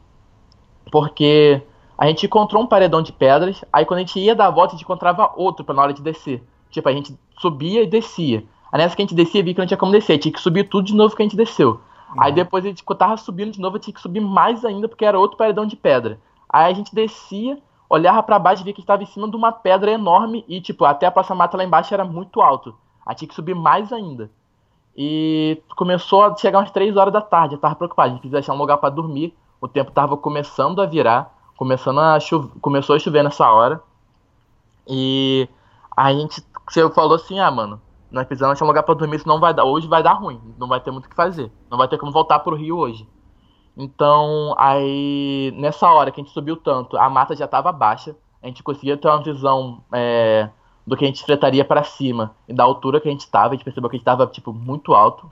Porque a gente encontrou um paredão de pedras, aí quando a gente ia dar a volta, a gente encontrava outro para na hora de descer. Tipo, a gente subia e descia. Aí nessa que a gente descia, vi que não tinha como descer, tinha que subir tudo de novo que a gente desceu. Uhum. Aí depois a gente tava subindo de novo, eu tinha que subir mais ainda, porque era outro paredão de pedra. Aí a gente descia, olhava para baixo e via que estava em cima de uma pedra enorme e, tipo, até a próxima mata lá embaixo era muito alto. Aí tinha que subir mais ainda. E começou a chegar umas 3 horas da tarde, eu tava preocupado, a gente quis achar um lugar para dormir. O tempo tava começando a virar, começando a começou a chover nessa hora. E a gente falou assim: "Ah, mano, nós precisamos achar um lugar para dormir, senão vai dar, hoje vai dar ruim, não vai ter muito o que fazer. Não vai ter como voltar pro Rio hoje". Então, aí, nessa hora que a gente subiu tanto, a mata já estava baixa, a gente conseguia ter uma visão é, do que a gente fretaria para cima e da altura que a gente estava, a gente percebeu que a gente estava tipo, muito alto.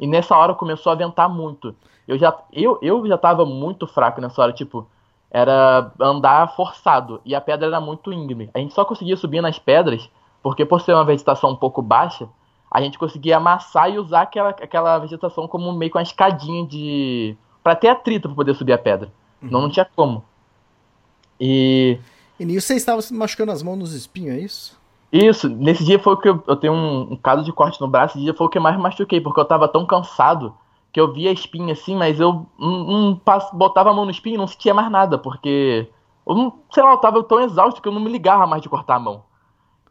E nessa hora começou a ventar muito. Eu já, eu, eu já estava muito fraco nessa hora, tipo, era andar forçado, e a pedra era muito íngreme. A gente só conseguia subir nas pedras, porque por ser uma vegetação um pouco baixa, a gente conseguia amassar e usar aquela, aquela vegetação como meio com uma escadinha de para ter atrito para poder subir a pedra. Uhum. Não, não tinha como. E. E nisso você estava se machucando as mãos nos espinhos, é isso? Isso, nesse dia foi o que eu, eu tenho um, um caso de corte no braço, esse dia foi o que eu mais machuquei, porque eu tava tão cansado que eu via a espinha assim, mas eu não, não botava a mão no espinho e não sentia mais nada, porque eu não, sei lá, eu tava tão exausto que eu não me ligava mais de cortar a mão.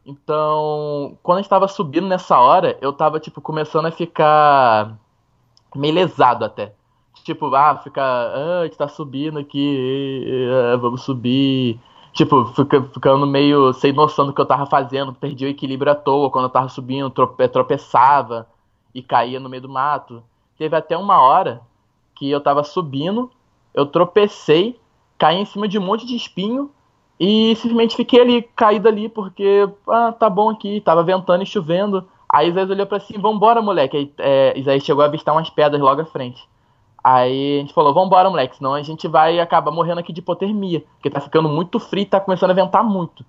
Então, quando a gente tava subindo nessa hora, eu tava, tipo, começando a ficar meio lesado até. Tipo, ah, fica. Ah, a gente tá subindo aqui, ah, vamos subir. Tipo, fica, ficando meio sem noção do que eu tava fazendo, perdi o equilíbrio à toa. Quando eu tava subindo, trope, tropeçava e caía no meio do mato. Teve até uma hora que eu tava subindo, eu tropecei, caí em cima de um monte de espinho e simplesmente fiquei ali, caído ali, porque, ah, tá bom aqui, tava ventando e chovendo. Aí Isaías olhou pra cima, vambora, moleque. Aí é, Isaías chegou a avistar umas pedras logo à frente. Aí a gente falou, vambora, moleque, senão a gente vai acabar morrendo aqui de hipotermia, porque tá ficando muito frio e tá começando a ventar muito.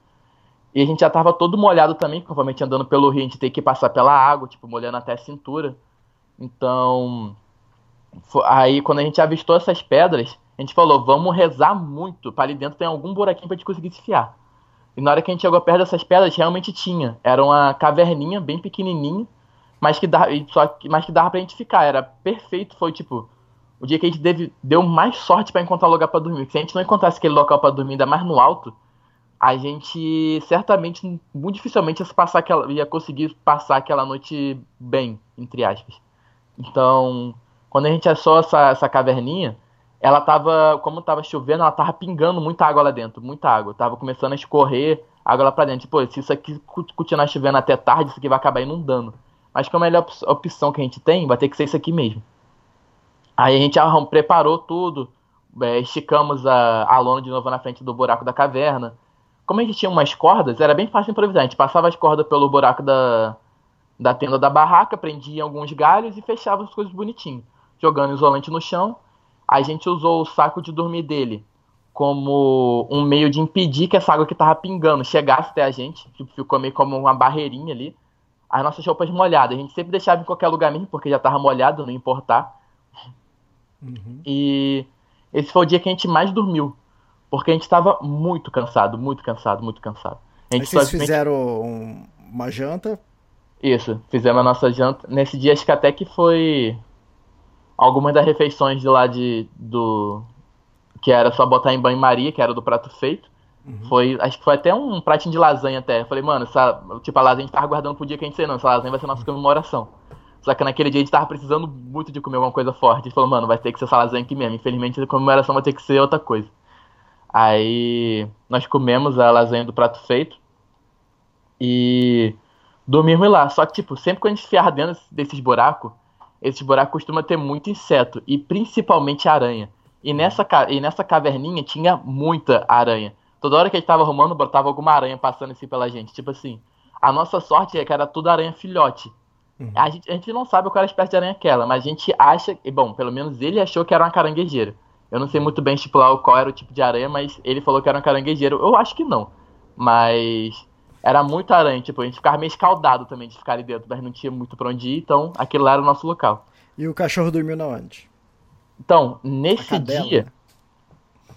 E a gente já tava todo molhado também, conforme andando pelo rio, a gente tem que passar pela água, tipo, molhando até a cintura. Então, aí quando a gente avistou essas pedras, a gente falou, vamos rezar muito, para ali dentro tem algum buraquinho pra gente conseguir se fiar. E na hora que a gente chegou perto dessas pedras, realmente tinha. Era uma caverninha bem pequenininha, mas que dava, só, mas que dava pra gente ficar. Era perfeito, foi tipo o dia que a gente deve, deu mais sorte para encontrar lugar para dormir. se a gente não encontrasse aquele local para dormir, ainda mais no alto, a gente certamente, muito dificilmente, ia, passar aquela, ia conseguir passar aquela noite bem, entre aspas. Então, quando a gente achou essa, essa caverninha, ela tava, como tava chovendo, ela tava pingando muita água lá dentro, muita água. Tava começando a escorrer água lá pra dentro. Tipo, se isso aqui continuar chovendo até tarde, isso aqui vai acabar inundando. Mas como é a melhor opção que a gente tem, vai ter que ser isso aqui mesmo. Aí a gente preparou tudo, é, esticamos a, a lona de novo na frente do buraco da caverna. Como a gente tinha umas cordas, era bem fácil improvisar. A gente passava as cordas pelo buraco da, da tenda da barraca, prendia alguns galhos e fechava as coisas bonitinho. Jogando isolante no chão. A gente usou o saco de dormir dele como um meio de impedir que essa água que tava pingando chegasse até a gente. Tipo, ficou meio como uma barreirinha ali. As nossas roupas molhadas. A gente sempre deixava em qualquer lugar mesmo, porque já tava molhado, não importar. Uhum. E esse foi o dia que a gente mais dormiu. Porque a gente estava muito cansado, muito cansado, muito cansado. A gente Aí vocês fizeram um, uma janta? Isso, fizemos a nossa janta. Nesse dia acho que até que foi algumas das refeições de lá de do que era só botar em banho-maria, que era do prato feito. Uhum. Foi, acho que foi até um pratinho de lasanha até. Eu falei, mano, essa, tipo, a lasanha a gente tava guardando pro dia que a gente sei não, essa lasanha vai ser nossa comemoração. Só que naquele dia a gente tava precisando muito de comer alguma coisa forte. Gente falou, mano, vai ter que ser essa lasanha aqui mesmo. Infelizmente a comemoração vai ter que ser outra coisa. Aí nós comemos a lasanha do prato feito. E dormimos lá. Só que, tipo, sempre que a gente enfiava dentro desses buracos, esses buracos costumam ter muito inseto, e principalmente aranha. E nessa, e nessa caverninha tinha muita aranha. Toda hora que a gente tava arrumando, botava alguma aranha passando assim pela gente. Tipo assim, a nossa sorte é que era tudo aranha filhote. Uhum. A, gente, a gente não sabe qual era a espécie de aranha aquela, mas a gente acha, e bom, pelo menos ele achou que era uma caranguejeira. Eu não sei muito bem estipular qual era o tipo de aranha, mas ele falou que era um caranguejeiro. Eu acho que não. Mas era muito aranha, tipo, a gente ficava meio escaldado também de ficar ali dentro, mas não tinha muito pra onde ir, então aquele lá era o nosso local. E o cachorro dormiu na onde? Então, nesse dia.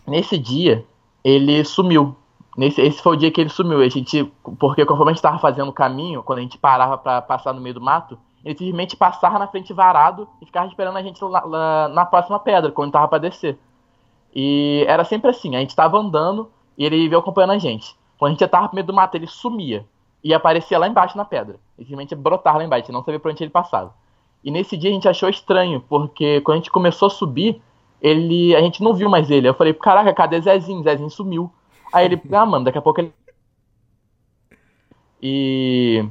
Nesse dia, ele sumiu. Nesse, esse foi o dia que ele sumiu. A gente, porque conforme a gente estava fazendo o caminho, quando a gente parava para passar no meio do mato, ele simplesmente passava na frente varado e ficava esperando a gente lá, lá, na próxima pedra, quando tava para descer. E era sempre assim, a gente estava andando e ele veio acompanhando a gente. Quando a gente já tava no meio do mato, ele sumia e aparecia lá embaixo na pedra. E simplesmente brotava lá embaixo, não sabia por onde ele passava. E nesse dia a gente achou estranho, porque quando a gente começou a subir, ele, a gente não viu mais ele. Eu falei, caraca, cadê Zezinho? Zezinho sumiu. Aí ele, ah, mano, daqui a pouco ele. E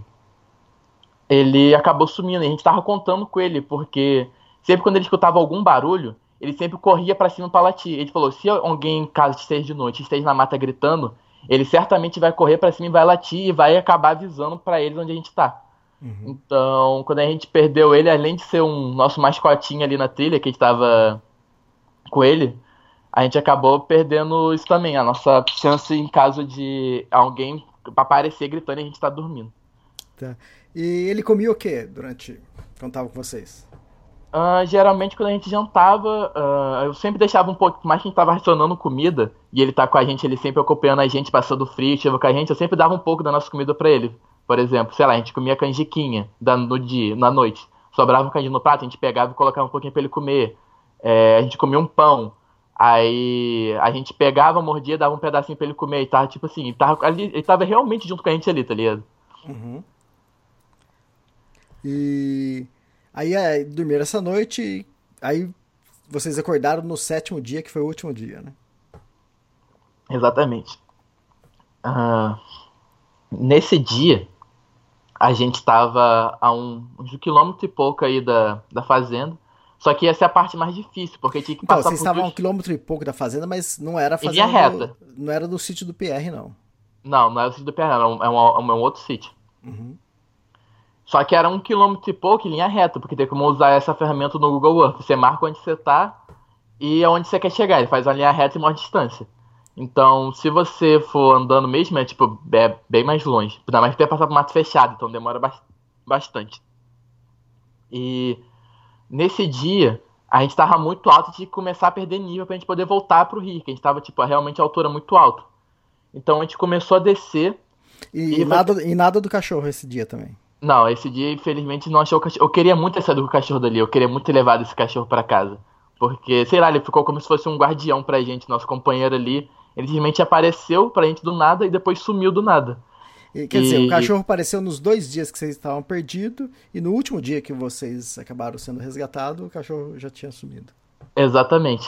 ele acabou sumindo. E a gente tava contando com ele, porque sempre quando ele escutava algum barulho, ele sempre corria para cima para latir. Ele falou: se alguém em casa esteja de noite, esteja na mata gritando, ele certamente vai correr para cima e vai latir e vai acabar avisando para eles onde a gente tá. Uhum. Então, quando a gente perdeu ele, além de ser um nosso mascotinho ali na trilha, que a gente tava com ele, a gente acabou perdendo isso também, a nossa chance em caso de alguém aparecer gritando e a gente tá dormindo. Tá. E ele comia o que durante quando tava com vocês? Uh, geralmente quando a gente jantava, uh, eu sempre deixava um pouco, mais que a gente tava racionando comida, e ele tá com a gente, ele sempre acompanhando a gente, passando frio, chegava com a gente, eu sempre dava um pouco da nossa comida para ele. Por exemplo, sei lá, a gente comia canjiquinha da, no dia, na noite. Sobrava um canjiquinho no prato, a gente pegava e colocava um pouquinho para ele comer. É, a gente comia um pão. Aí a gente pegava, mordia, dava um pedacinho pra ele comer e tava tipo assim, ele tava, ali, ele tava realmente junto com a gente ali, tá ligado? Uhum. E aí é, dormiram essa noite, aí vocês acordaram no sétimo dia, que foi o último dia, né? Exatamente. Uh, nesse dia, a gente estava a um, uns quilômetro e pouco aí da, da fazenda. Só que essa é a parte mais difícil, porque tinha que então, passar vocês estavam a um quilômetro e pouco da fazenda, mas não era fazenda. Em linha reta. não era do sítio do PR, não. Não, não era do sítio do PR, não. É um, é um, é um outro sítio. Uhum. Só que era um quilômetro e pouco em linha reta, porque tem como usar essa ferramenta no Google Earth. Você marca onde você tá e aonde você quer chegar. Ele faz uma linha reta e uma distância. Então, se você for andando mesmo, é tipo, é bem mais longe. Ainda mais que tem que passar por mato fechado, então demora bastante. E nesse dia, a gente tava muito alto e tinha que começar a perder nível pra gente poder voltar pro rio, que a gente tava, tipo, realmente a altura muito alta. Então a gente começou a descer. E, e nada, e nada do cachorro esse dia também. Não, esse dia, infelizmente, não achou o cachorro. Eu queria muito ter saído com o cachorro dali, eu queria muito ter levado esse cachorro para casa. Porque, sei lá, ele ficou como se fosse um guardião pra gente, nosso companheiro ali. Ele simplesmente apareceu pra gente do nada e depois sumiu do nada. Quer e... dizer, o cachorro apareceu nos dois dias que vocês estavam perdidos e no último dia que vocês acabaram sendo resgatados, o cachorro já tinha sumido. Exatamente.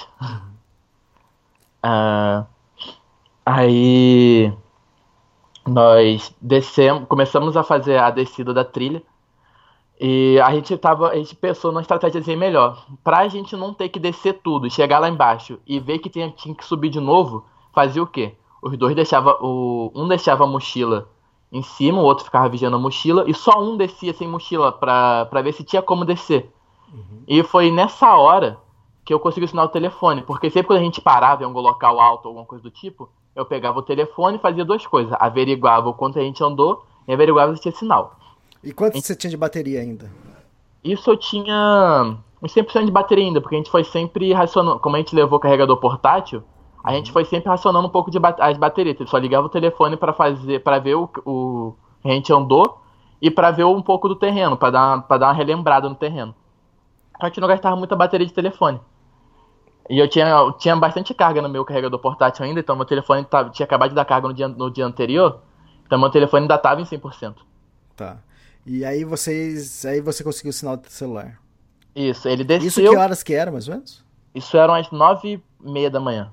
uh, aí nós descemos, começamos a fazer a descida da trilha e a gente tava, a gente pensou numa estratégia melhor. Pra gente não ter que descer tudo, chegar lá embaixo e ver que tinha, tinha que subir de novo, fazia o quê? Os dois deixava o um deixava a mochila em cima, o outro ficava vigiando a mochila, e só um descia sem mochila pra ver se tinha como descer. Uhum. E foi nessa hora que eu consegui assinar o telefone, porque sempre quando a gente parava em algum local alto, alguma coisa do tipo, eu pegava o telefone e fazia duas coisas. Averiguava o quanto a gente andou e averiguava se tinha sinal. E quanto gente... você tinha de bateria ainda? Isso eu tinha uns 100% de bateria ainda, porque a gente foi sempre racionando. Como a gente levou carregador portátil, a gente foi sempre racionando um pouco de as baterias. Ele só ligava o telefone para fazer, para ver o, o a gente andou e para ver um pouco do terreno, para dar, pra dar uma relembrada no terreno. A gente não gastava muita bateria de telefone. E eu tinha, eu tinha bastante carga no meu carregador portátil ainda, então meu telefone tava, tinha acabado de dar carga no dia, no dia anterior, então meu telefone ainda estava em 100%. Tá. E aí vocês, aí você conseguiu o sinal do celular? Isso, ele desceu... Isso que horas que era, mais ou menos? Isso eram as nove e meia da manhã.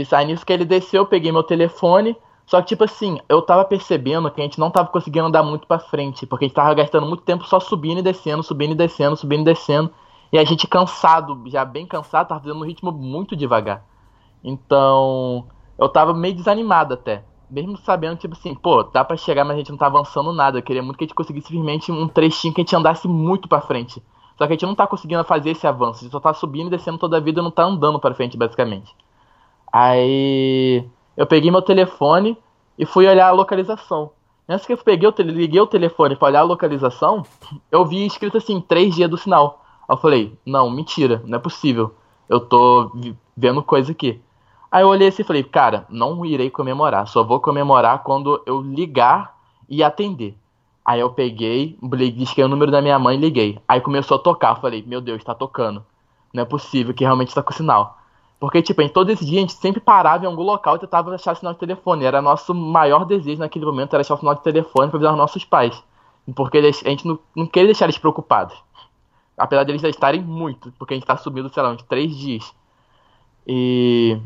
Isso, aí nisso que ele desceu, eu peguei meu telefone, Só que, tipo assim, eu tava percebendo que a gente não tava conseguindo andar muito pra frente, porque a gente tava gastando muito tempo só subindo e descendo, subindo e descendo, subindo e descendo. E a gente cansado, já bem cansado, tava fazendo um ritmo muito devagar. Então, eu tava meio desanimado até. Mesmo sabendo, tipo assim, pô, dá pra chegar, mas a gente não tá avançando nada. Eu queria muito que a gente conseguisse simplesmente um trechinho que a gente andasse muito pra frente. Só que a gente não tá conseguindo fazer esse avanço. A gente só tá subindo e descendo toda a vida e não tá andando pra frente, basicamente. Aí eu peguei meu telefone e fui olhar a localização. Nessa que eu peguei, eu liguei o telefone pra olhar a localização, eu vi escrito assim, 3 dias do sinal. Aí eu falei, não, mentira, não é possível. Eu tô vendo coisa aqui. Aí eu olhei assim e falei, cara, não irei comemorar, só vou comemorar quando eu ligar e atender. Aí eu peguei, disquei o número da minha mãe e liguei. Aí começou a tocar, falei, meu Deus, tá tocando. Não é possível que realmente tá com sinal. Porque, tipo, em todo esse dia a gente sempre parava em algum local e tentava achar sinal de telefone. Era nosso maior desejo naquele momento, era achar o sinal de telefone pra avisar os nossos pais. Porque a gente não, não queria deixar eles preocupados. Apesar de eles estarem muito, porque a gente tá subindo, sei lá, uns três dias. E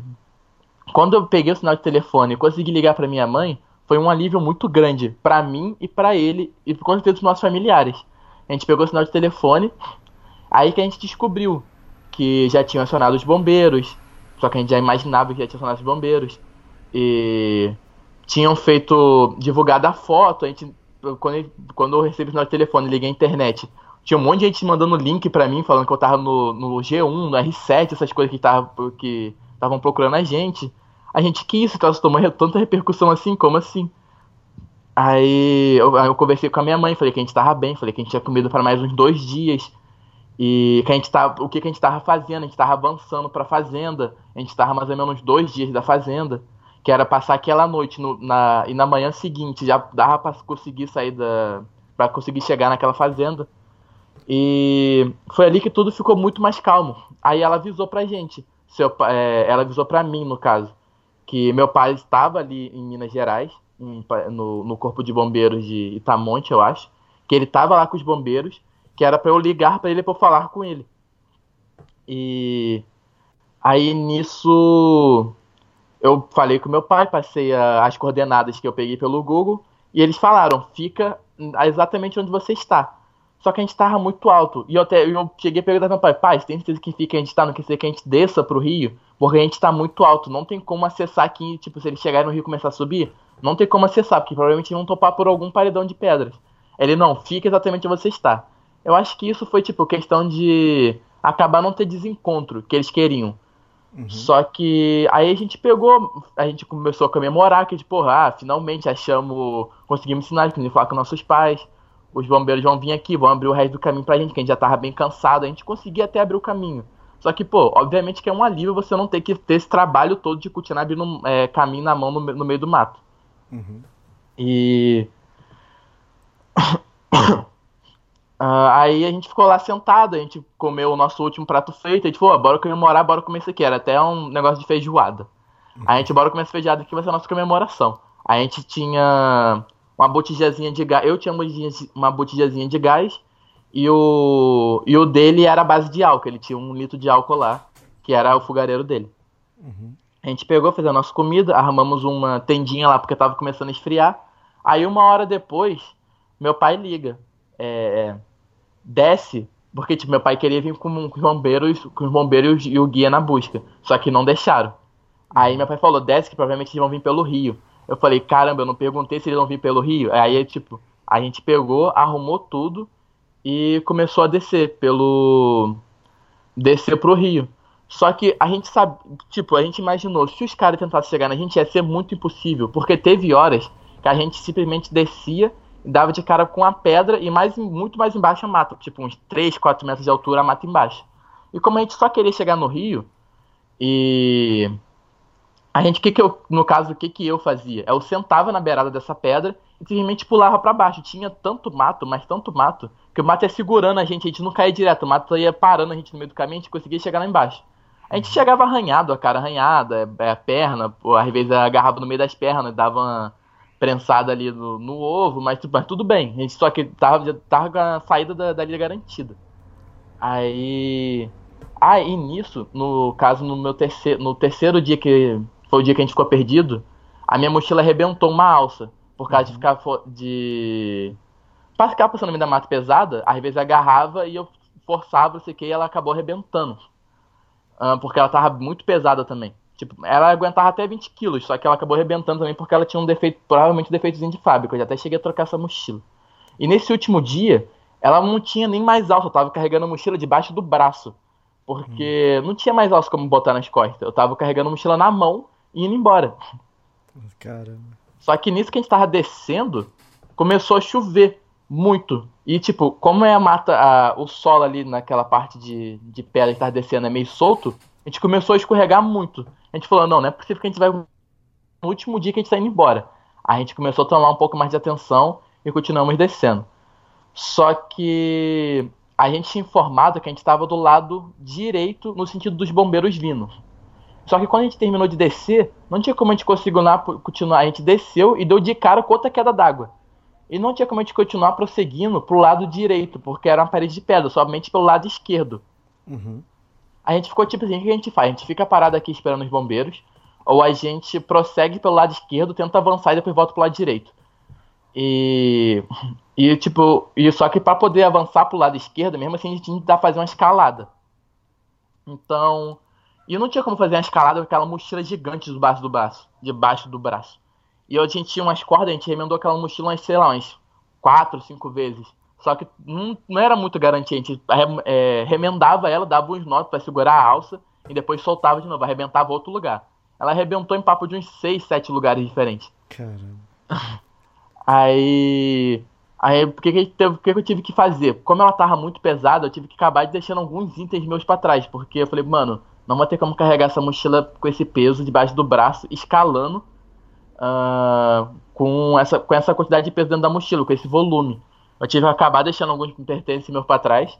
quando eu peguei o sinal de telefone e consegui ligar para minha mãe, foi um alívio muito grande para mim e para ele e por conta dos nossos familiares. A gente pegou o sinal de telefone, aí que a gente descobriu que já tinham acionado os bombeiros, só que a gente já imaginava que já tinha acionado os bombeiros. E tinham feito divulgado a foto, a gente quando, quando eu recebi o telefone, liguei a internet. Tinha um monte de gente mandando link para mim, falando que eu tava no, no G1, no R7, essas coisas que estavam que procurando a gente. A gente, que isso? Tá tomando tanta repercussão assim? Como assim? Aí eu, eu, conversei com a minha mãe, falei que a gente tava bem, falei que a gente tinha comida para mais uns dois dias. E que a gente tava, o que, que a gente tava fazendo? A gente tava avançando pra fazenda. A gente tava mais ou menos dois dias da fazenda. Que era passar aquela noite no, na, e na manhã seguinte já dava pra conseguir sair da. pra conseguir chegar naquela fazenda. E foi ali que tudo ficou muito mais calmo. Aí ela avisou pra gente. Seu, é, ela avisou pra mim, no caso que meu pai estava ali em Minas Gerais, em, no, no Corpo de Bombeiros de Itamonte, eu acho, que ele estava lá com os bombeiros, que era para eu ligar para ele para falar com ele. E aí nisso eu falei com meu pai, passei a, as coordenadas que eu peguei pelo Google e eles falaram: fica exatamente onde você está. Só que a gente estava muito alto. E eu, até, eu cheguei a perguntar pro meu pai: pai, tem certeza que fica a gente está não quer dizer que a gente desça pro rio? Porque a gente tá muito alto, não tem como acessar aqui, tipo, se ele chegar no rio e começar a subir, não tem como acessar, porque provavelmente vão topar por algum paredão de pedras. Ele não, fica exatamente onde você está. Eu acho que isso foi, tipo, questão de acabar não ter desencontro que eles queriam. Uhum. Só que aí a gente pegou, a gente começou a comemorar que, tipo, ah, finalmente achamos, conseguimos sinais, conseguimos falar com nossos pais. Os bombeiros vão vir aqui, vão abrir o resto do caminho pra gente, que a gente já tava bem cansado. A gente conseguia até abrir o caminho. Só que, pô, obviamente que é um alívio você não ter que ter esse trabalho todo de continuar abrindo é, caminho na mão no, no meio do mato. Uhum. E. uh, aí a gente ficou lá sentado, a gente comeu o nosso último prato feito, a gente falou, bora comemorar, bora comer isso aqui. Era até um negócio de feijoada. Uhum. Aí a gente, bora comer essa feijoada aqui, vai ser a nossa comemoração. Aí a gente tinha uma botijazinha de gás, eu tinha uma botijazinha de gás e o, e o dele era a base de álcool, ele tinha um litro de álcool lá, que era o fogareiro dele. Uhum. A gente pegou, fez a nossa comida, arrumamos uma tendinha lá porque tava começando a esfriar. Aí uma hora depois, meu pai liga. É, desce, porque tipo, meu pai queria vir com, com, os bombeiros, com os bombeiros e o guia na busca. Só que não deixaram. Aí meu pai falou, desce que provavelmente eles vão vir pelo rio. Eu falei, caramba, eu não perguntei se eles vão vir pelo rio. Aí, tipo, a gente pegou, arrumou tudo e começou a descer pelo descer pro rio. Só que a gente sabe, tipo, a gente imaginou, se os caras tentassem chegar na gente ia ser muito impossível, porque teve horas que a gente simplesmente descia dava de cara com a pedra e mais muito mais embaixo a mata, tipo uns 3, 4 metros de altura a mata embaixo. E como a gente só queria chegar no rio e a gente que que eu, no caso, o que que eu fazia? Eu sentava na beirada dessa pedra e simplesmente pulava para baixo. Tinha tanto mato, mas tanto mato, que o mato ia segurando a gente, a gente não caía direto, o mato ia parando a gente no meio do caminho, a gente conseguia chegar lá embaixo. A gente chegava arranhado, a cara arranhada, a perna, às vezes agarrava no meio das pernas, dava prensada ali no, no ovo, mas, mas, tudo bem. A gente só que tava, tava com a saída da, da liga garantida. Aí. Aí nisso, no caso, no meu terceiro, no terceiro dia que foi o dia que a gente ficou perdido, a minha mochila arrebentou uma alça. Por causa de ficar de. Pra ficar passando no meio da mata pesada, às vezes agarrava e eu forçava, não sei o que, e ela acabou arrebentando. Uh, porque ela tava muito pesada também. Tipo, ela aguentava até 20 quilos, só que ela acabou arrebentando também porque ela tinha um defeito, provavelmente um defeitozinho de fábrica. Eu já até cheguei a trocar essa mochila. E nesse último dia, ela não tinha nem mais alça, eu tava carregando a mochila debaixo do braço. Porque hum. não tinha mais alça como botar nas costas. Eu tava carregando a mochila na mão e indo embora. Caramba. Só que nisso que a gente tava descendo, começou a chover muito. E, tipo, como é a mata, a, o solo ali naquela parte de, de pedra que tava descendo é meio solto, a gente começou a escorregar muito. A gente falou, não, não é possível que a gente vai no último dia que a gente tá indo embora. A gente começou a tomar um pouco mais de atenção e continuamos descendo. Só que a gente tinha informado que a gente estava do lado direito no sentido dos bombeiros vindo. Só que quando a gente terminou de descer, não tinha como a gente continuar. A gente desceu e deu de cara com outra queda d'água. E não tinha como a gente continuar prosseguindo pro lado direito, porque era uma parede de pedra, somente pelo lado esquerdo. Uhum. A gente ficou tipo assim: o que a gente faz? A gente fica parado aqui esperando os bombeiros, ou a gente prossegue pelo lado esquerdo, tenta avançar e depois volta pro lado direito. E, e tipo, e só que para poder avançar pro lado esquerdo, mesmo assim, a gente tinha que fazer uma escalada. Então, e não tinha como fazer uma escalada com aquela mochila gigante debaixo do braço. Debaixo do braço. E a gente tinha umas cordas, a gente remendou aquela mochila umas, sei lá, umas quatro, cinco vezes. Só que não, não era muito garantia. A gente é, remendava ela, dava uns nó para segurar a alça e depois soltava de novo, arrebentava outro lugar. Ela arrebentou em papo de uns seis, sete lugares diferentes. Caramba. Aí. Aí, o que, que, teve, que, que eu tive que fazer? Como ela tava muito pesada, eu tive que acabar de deixando alguns itens meus para trás. Porque eu falei, mano, não vou ter como carregar essa mochila com esse peso debaixo do braço, escalando uh, com, essa, com essa quantidade de peso dentro da mochila, com esse volume. Eu tive que acabar deixando alguns pertences meus para trás.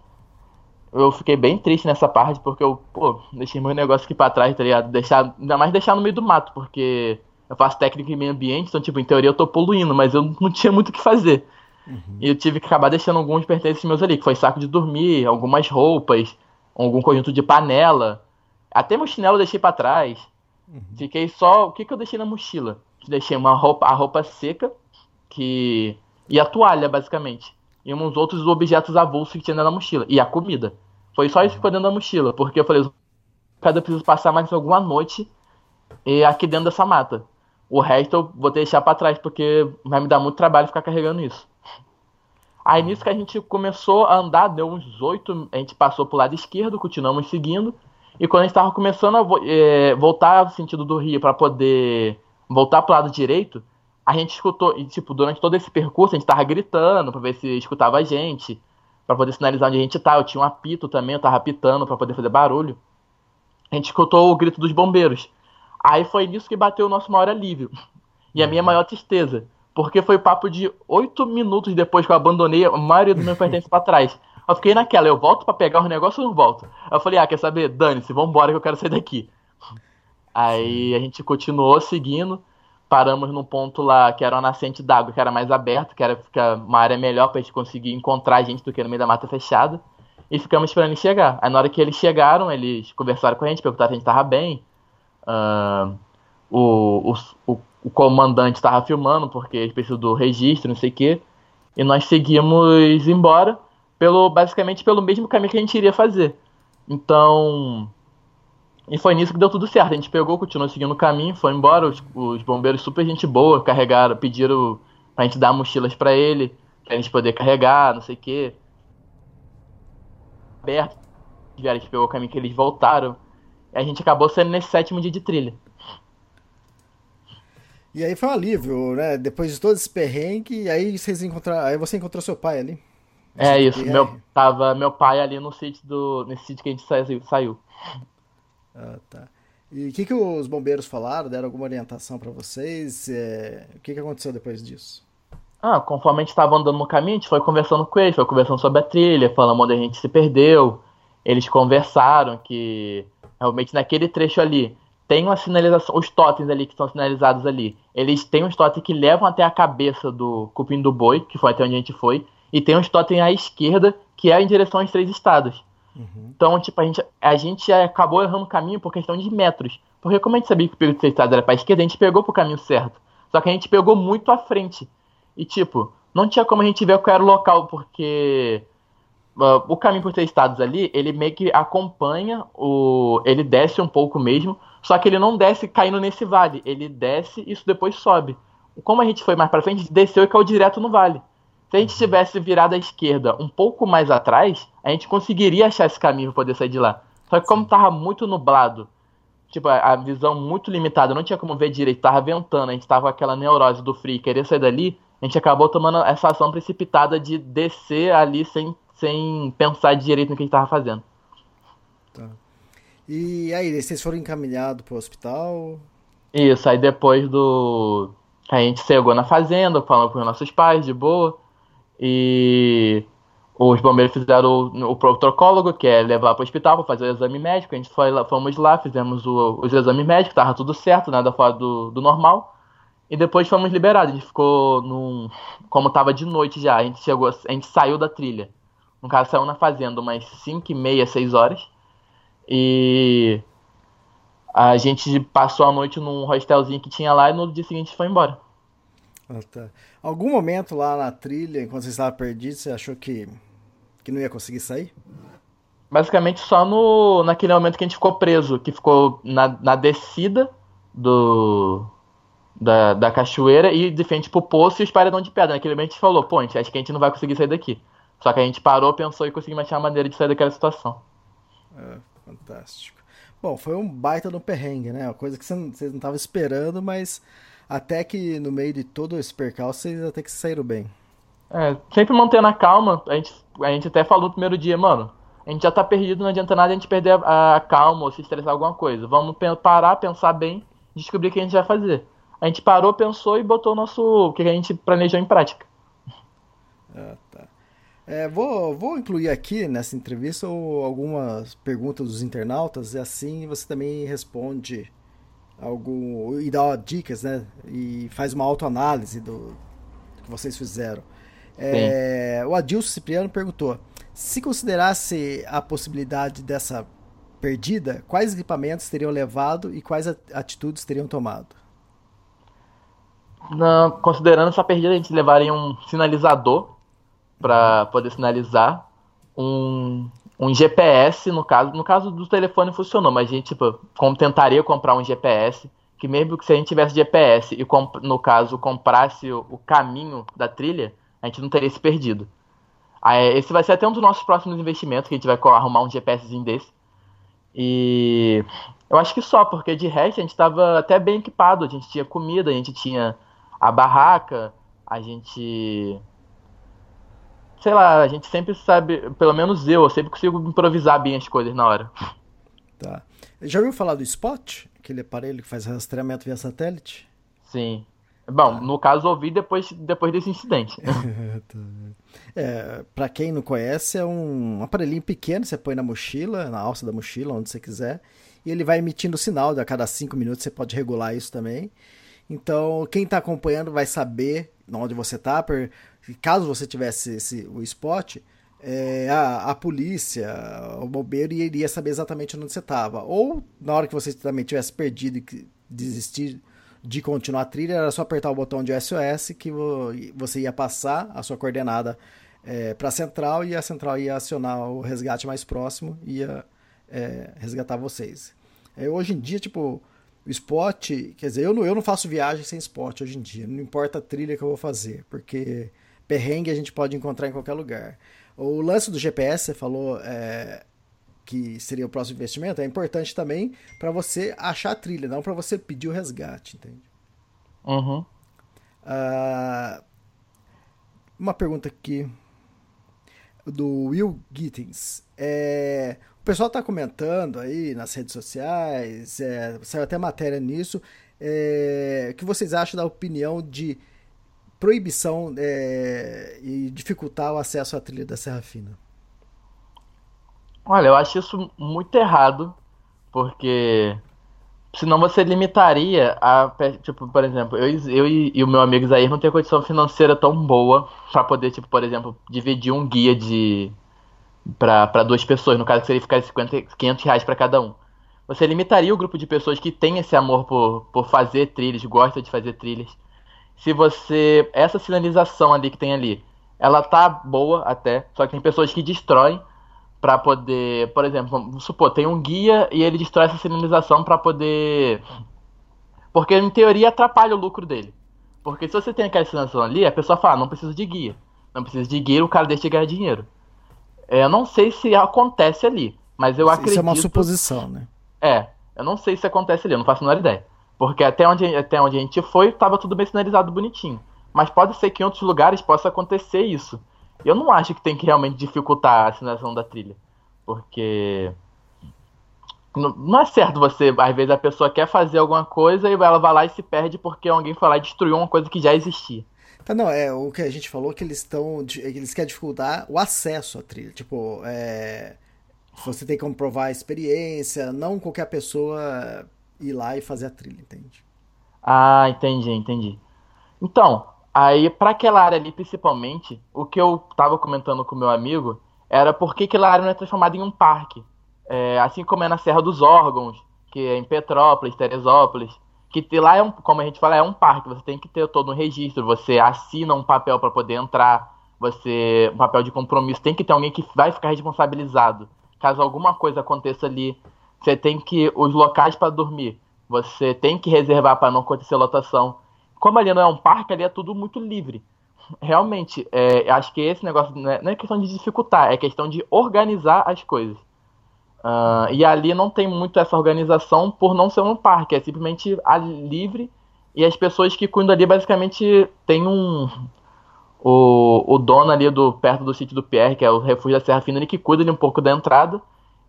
Eu fiquei bem triste nessa parte, porque eu, pô, deixei meu negócio aqui pra trás, tá ligado? Deixar, ainda mais deixar no meio do mato, porque eu faço técnica em meio ambiente, então, tipo, em teoria eu tô poluindo, mas eu não tinha muito o que fazer. Uhum. E eu tive que acabar deixando alguns pertences meus ali, que foi saco de dormir, algumas roupas, algum conjunto de panela, até meu chinelo eu deixei para trás. Uhum. Fiquei só. O que, que eu deixei na mochila? Deixei uma roupa, a roupa seca, que. E a toalha, basicamente. E uns outros objetos avulsos que tinha na mochila. E a comida. Foi só isso que foi dentro da mochila. Porque eu falei, cada preciso passar mais alguma noite e aqui dentro dessa mata. O resto eu vou deixar para trás, porque vai me dar muito trabalho ficar carregando isso. Aí nisso que a gente começou a andar, deu uns oito. A gente passou pro lado esquerdo, continuamos seguindo. E quando a gente estava começando a é, voltar no sentido do rio para poder voltar para o lado direito, a gente escutou, e tipo, durante todo esse percurso a gente estava gritando para ver se escutava a gente, para poder sinalizar onde a gente tá. Eu tinha um apito também, eu tava apitando para poder fazer barulho. A gente escutou o grito dos bombeiros. Aí foi nisso que bateu o nosso maior alívio. E a minha maior tristeza. Porque foi papo de oito minutos depois que eu abandonei a maioria dos meus pertences para trás. Eu fiquei naquela, eu volto para pegar os negócios ou não volto? Eu falei, ah, quer saber? Dane-se, vambora que eu quero sair daqui. Aí a gente continuou seguindo, paramos num ponto lá que era uma nascente d'água, que era mais aberto, que era ficar uma área melhor pra gente conseguir encontrar a gente do que no meio da mata fechada. E ficamos esperando eles chegar. Aí na hora que eles chegaram, eles conversaram com a gente, perguntaram se a gente tava bem. Uh, o, o, o, comandante estava filmando, porque eles precisam do registro, não sei o quê. E nós seguimos embora pelo basicamente pelo mesmo caminho que a gente iria fazer. Então, e foi nisso que deu tudo certo. A gente pegou, continuou seguindo o caminho, foi embora. Os, os bombeiros, super gente boa, carregaram, pediram pra gente dar mochilas para ele, pra gente poder carregar, não sei o quê. Aberto. A gente pegou o caminho que eles voltaram. E a gente acabou sendo nesse sétimo dia de trilha. E aí foi um alívio, né? Depois de todo esse perrengue, aí vocês encontraram. Aí você encontrou seu pai ali? É isso, meu, tava meu pai ali no sítio do. nesse sítio que a gente saiu. Ah, tá. E o que, que os bombeiros falaram? Deram alguma orientação para vocês? É... O que, que aconteceu depois disso? Ah, conforme a gente estava andando no caminho, a gente foi conversando com eles, foi conversando sobre a trilha, falando onde a gente se perdeu. Eles conversaram que realmente naquele trecho ali tem uma sinalização, os totens ali que são sinalizados ali, eles têm uns totens que levam até a cabeça do cupim do boi, que foi até onde a gente foi, e tem um totem à esquerda que é em direção aos três estados. Uhum. Então, tipo, a gente, a gente acabou errando o caminho por questão de metros. Porque como a gente sabia que o perigo de estrada era pra esquerda, a gente pegou pro caminho certo. Só que a gente pegou muito à frente. E, tipo, não tinha como a gente ver qual era o local, porque uh, o caminho por três estados ali, ele meio que acompanha, o, ele desce um pouco mesmo, só que ele não desce caindo nesse vale. Ele desce e isso depois sobe. Como a gente foi mais pra frente, desceu e caiu direto no vale. Se a gente tivesse virado à esquerda um pouco mais atrás, a gente conseguiria achar esse caminho para poder sair de lá. Só que como tava muito nublado tipo, a visão muito limitada, não tinha como ver direito, tava ventando, a gente tava com aquela neurose do frio, querer sair dali, a gente acabou tomando essa ação precipitada de descer ali sem, sem pensar direito no que a gente tava fazendo. Tá. E aí, vocês foram encaminhados pro hospital? Isso, aí depois do. A gente chegou na fazenda, falando com os nossos pais, de boa. E os bombeiros fizeram o, o protocolo, que é levar para o hospital para fazer o exame médico. A gente foi lá, fomos lá, fizemos o, os exames médicos, estava tudo certo, nada fora do, do normal. E depois fomos liberados. A gente ficou num. Como estava de noite já, a gente chegou, a gente saiu da trilha. No caso, saiu na fazenda umas 5 e meia, 6 horas. E a gente passou a noite num hostelzinho que tinha lá e no dia seguinte foi embora. Ah, tá. Algum momento lá na trilha, enquanto você estava perdido, você achou que que não ia conseguir sair? Basicamente só no, naquele momento que a gente ficou preso, que ficou na, na descida do, da, da cachoeira e de frente pro poço e os paredão de pedra. Naquele momento a gente falou, pô, gente acha que a gente não vai conseguir sair daqui. Só que a gente parou, pensou e conseguimos achar uma maneira de sair daquela situação. É, fantástico. Bom, foi um baita no perrengue, né? Uma coisa que vocês não estavam esperando, mas até que no meio de todo esse percalço vocês até que saíram bem. É, sempre mantendo a calma, a gente, a gente até falou no primeiro dia, mano, a gente já tá perdido, não adianta nada a gente perder a, a calma ou se estressar alguma coisa. Vamos parar, pensar bem, descobrir o que a gente vai fazer. A gente parou, pensou e botou o nosso. o que a gente planejou em prática. Ah, tá. É, vou, vou incluir aqui nessa entrevista algumas perguntas dos internautas e assim você também responde algum e dá dicas, né? E faz uma autoanálise do que vocês fizeram. É, o Adilson Cipriano perguntou: se considerasse a possibilidade dessa perdida, quais equipamentos teriam levado e quais atitudes teriam tomado? Não, considerando essa perdida, a gente levaria um sinalizador para poder sinalizar, um, um GPS, no caso, no caso do telefone funcionou, mas a gente tipo, como tentaria comprar um GPS, que mesmo que se a gente tivesse GPS e no caso comprasse o, o caminho da trilha, a gente não teria se perdido. Esse vai ser até um dos nossos próximos investimentos, que a gente vai arrumar um GPSzinho desse. E eu acho que só, porque de resto a gente estava até bem equipado. A gente tinha comida, a gente tinha a barraca, a gente. Sei lá, a gente sempre sabe, pelo menos eu, eu sempre consigo improvisar bem as coisas na hora. Tá. Já ouviu falar do Spot? Aquele aparelho que faz rastreamento via satélite? Sim. Bom, no caso ouvi depois, depois desse incidente. Tá. é, para quem não conhece, é um aparelhinho pequeno, você põe na mochila, na alça da mochila, onde você quiser, e ele vai emitindo sinal, a cada cinco minutos você pode regular isso também. Então, quem está acompanhando vai saber onde você está, caso você tivesse esse, o spot, é, a, a, polícia, o bombeiro iria saber exatamente onde você estava. Ou na hora que você também tivesse perdido e desistir de continuar a trilha, era só apertar o botão de SOS que você ia passar a sua coordenada é, para a central e a central ia acionar o resgate mais próximo e ia é, resgatar vocês. É, hoje em dia, tipo, o spot, quer dizer, eu não, eu não faço viagem sem spot hoje em dia, não importa a trilha que eu vou fazer, porque perrengue a gente pode encontrar em qualquer lugar. O lance do GPS, você falou, é, que seria o próximo investimento, é importante também para você achar a trilha, não para você pedir o resgate, entende? Uhum. Uh, uma pergunta aqui do Will Gittins. É, o pessoal está comentando aí nas redes sociais, é, saiu até matéria nisso. É, o que vocês acham da opinião de proibição é, e dificultar o acesso à trilha da Serra Fina? Olha, eu acho isso muito errado, porque senão você limitaria a. Tipo, por exemplo, eu, eu e, e o meu amigo Zair não tem condição financeira tão boa para poder, tipo, por exemplo, dividir um guia de, para duas pessoas, no caso seria ficar 50, 500 reais para cada um. Você limitaria o grupo de pessoas que tem esse amor por, por fazer trilhas, gosta de fazer trilhas. Se você. Essa sinalização ali que tem ali, ela tá boa até, só que tem pessoas que destroem para poder. Por exemplo, vamos supor, tem um guia e ele destrói essa sinalização para poder. Porque em teoria atrapalha o lucro dele. Porque se você tem aquela sinalização ali, a pessoa fala, ah, não preciso de guia. Não precisa de guia, o cara deixa de ganhar dinheiro. É, eu não sei se acontece ali, mas eu Isso acredito. Isso é uma suposição, né? É, eu não sei se acontece ali, eu não faço a menor ideia. Porque até onde, até onde a gente foi, estava tudo bem sinalizado bonitinho. Mas pode ser que em outros lugares possa acontecer isso. Eu não acho que tem que realmente dificultar a sinalização da trilha. Porque. Não é certo você, às vezes a pessoa quer fazer alguma coisa e ela vai lá e se perde porque alguém foi lá e destruiu uma coisa que já existia. Tá, não, é o que a gente falou que eles estão. Eles querem dificultar o acesso à trilha. Tipo, é, você tem que comprovar a experiência, não qualquer pessoa ir lá e fazer a trilha, entende? Ah, entendi, entendi. Então, aí para aquela área ali principalmente, o que eu tava comentando com meu amigo era porque aquela área não é transformada em um parque. É, assim como é na Serra dos Órgãos, que é em Petrópolis, Teresópolis, que lá é um, como a gente fala, é um parque, você tem que ter todo um registro, você assina um papel para poder entrar, você um papel de compromisso, tem que ter alguém que vai ficar responsabilizado. Caso alguma coisa aconteça ali, você tem que os locais para dormir, você tem que reservar para não acontecer lotação. Como ali não é um parque, ali é tudo muito livre. Realmente, é, acho que esse negócio não é, não é questão de dificultar, é questão de organizar as coisas. Uh, e ali não tem muito essa organização por não ser um parque, é simplesmente livre e as pessoas que cuidam ali basicamente tem um o, o dono ali do perto do sítio do Pierre, que é o refúgio da Serra Fina, ele que cuida ali um pouco da entrada.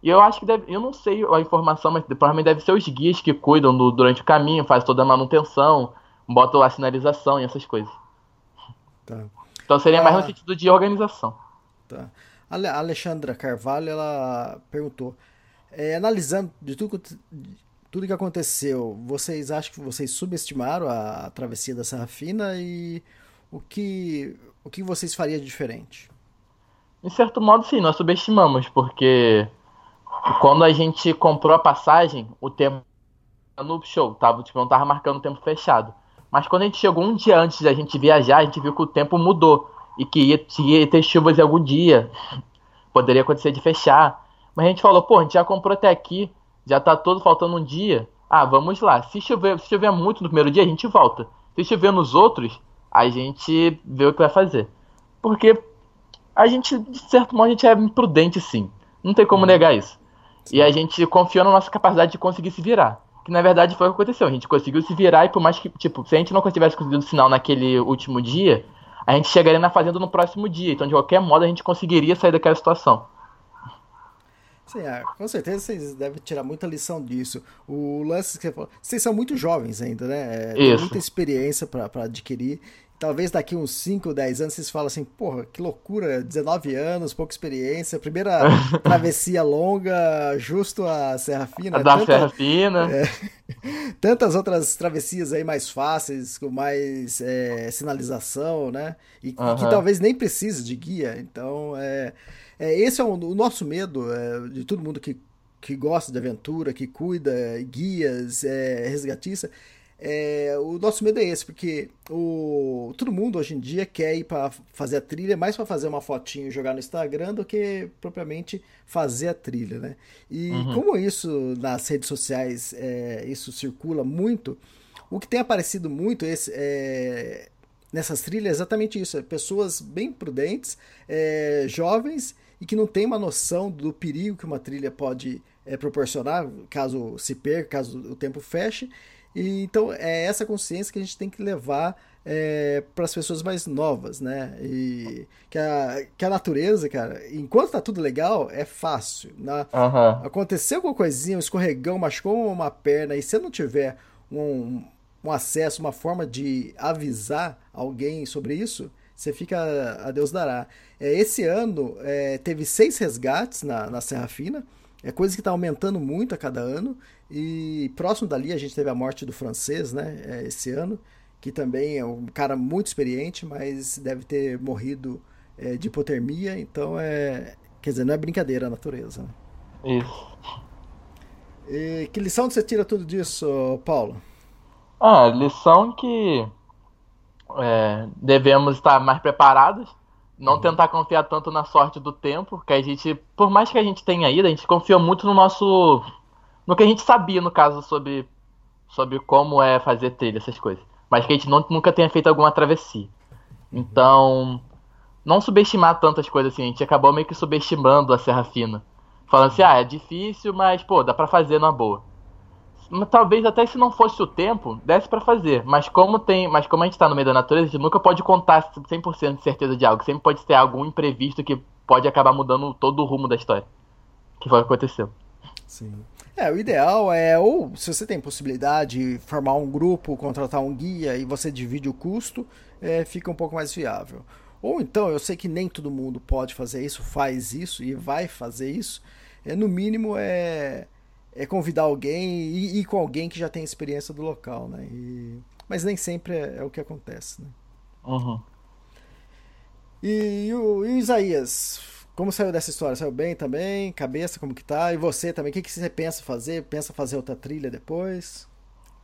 E eu acho que deve, eu não sei a informação, mas provavelmente deve ser os guias que cuidam do, durante o caminho, fazem toda a manutenção, botam a sinalização e essas coisas. Tá. Então seria ah, mais no sentido de organização. Tá. A Alexandra Carvalho ela perguntou: é, analisando de tudo, tudo que aconteceu, vocês acham que vocês subestimaram a, a travessia da Serra Fina e o que, o que vocês fariam de diferente? Em certo modo, sim, nós subestimamos, porque quando a gente comprou a passagem, o tempo no show, tava, tipo, não tava marcando o tempo fechado. Mas quando a gente chegou um dia antes da gente viajar, a gente viu que o tempo mudou e que ia, ia ter chuvas em algum dia. Poderia acontecer de fechar. Mas a gente falou, pô, a gente já comprou até aqui, já tá todo faltando um dia. Ah, vamos lá. Se chover, se chover muito no primeiro dia, a gente volta. Se chover nos outros, a gente vê o que vai fazer. Porque a gente, de certo modo, a gente é imprudente sim. Não tem como uhum. negar isso. Sim. E a gente confiou na nossa capacidade de conseguir se virar. Que na verdade foi o que aconteceu. A gente conseguiu se virar e por mais que, tipo, se a gente não tivesse conseguido o sinal naquele último dia, a gente chegaria na fazenda no próximo dia. Então, de qualquer modo, a gente conseguiria sair daquela situação. Sim, é, com certeza vocês devem tirar muita lição disso. O lance que você falou, vocês são muito jovens ainda, né? É, tem muita experiência para adquirir talvez daqui uns 5, 10 anos vocês falam assim, porra, que loucura, 19 anos, pouca experiência, primeira travessia longa, justo a Serra Fina. A da tanta, Serra Fina. É, tantas outras travessias aí mais fáceis, com mais é, sinalização, né? E que talvez nem precise de guia. Então, é, é esse é o, o nosso medo é, de todo mundo que, que gosta de aventura, que cuida, guias, é, resgatista, é, o nosso medo é esse, porque o, todo mundo hoje em dia quer ir para fazer a trilha mais para fazer uma fotinho e jogar no Instagram do que propriamente fazer a trilha, né? E uhum. como isso nas redes sociais é, isso circula muito, o que tem aparecido muito esse, é, nessas trilhas é exatamente isso: é pessoas bem prudentes, é, jovens e que não têm uma noção do perigo que uma trilha pode é, proporcionar caso se perca, caso o tempo feche e, então é essa consciência que a gente tem que levar é, para as pessoas mais novas, né? E que a, que a natureza, cara, enquanto tá tudo legal, é fácil. Né? Uhum. Aconteceu alguma coisinha, um escorregão, machucou uma perna, e se não tiver um, um acesso, uma forma de avisar alguém sobre isso, você fica a Deus dará. É, esse ano é, teve seis resgates na, na Serra Fina, é coisa que está aumentando muito a cada ano. E próximo dali a gente teve a morte do francês, né? É, esse ano, que também é um cara muito experiente, mas deve ter morrido é, de hipotermia. Então é, Quer dizer, não é brincadeira a natureza. Né? Isso. E que lição você tira tudo disso, Paulo? Ah, lição que é, devemos estar mais preparados, não tentar confiar tanto na sorte do tempo, que a gente, por mais que a gente tenha ido, a gente confia muito no nosso, no que a gente sabia no caso sobre, sobre como é fazer trilha, essas coisas, mas que a gente não, nunca tenha feito alguma travessia. Então, não subestimar tantas coisas assim, a gente acabou meio que subestimando a Serra Fina, falando assim, ah, é difícil, mas pô, dá para fazer na boa talvez até se não fosse o tempo, desse para fazer. Mas como tem, mas como a gente tá no meio da natureza, a gente nunca pode contar 100% de certeza de algo. Sempre pode ter algum imprevisto que pode acabar mudando todo o rumo da história. Que foi o que aconteceu. Sim. É, o ideal é, ou se você tem possibilidade de formar um grupo, contratar um guia e você divide o custo, é, fica um pouco mais viável. Ou então, eu sei que nem todo mundo pode fazer isso, faz isso e vai fazer isso. É, no mínimo, é é convidar alguém e ir com alguém que já tem experiência do local, né? E... Mas nem sempre é, é, o que acontece, né? Uhum. E, e, o, e, o, Isaías, como saiu dessa história? Saiu bem também? Cabeça, como que tá? E você também, o que, que você pensa fazer? Pensa fazer outra trilha depois?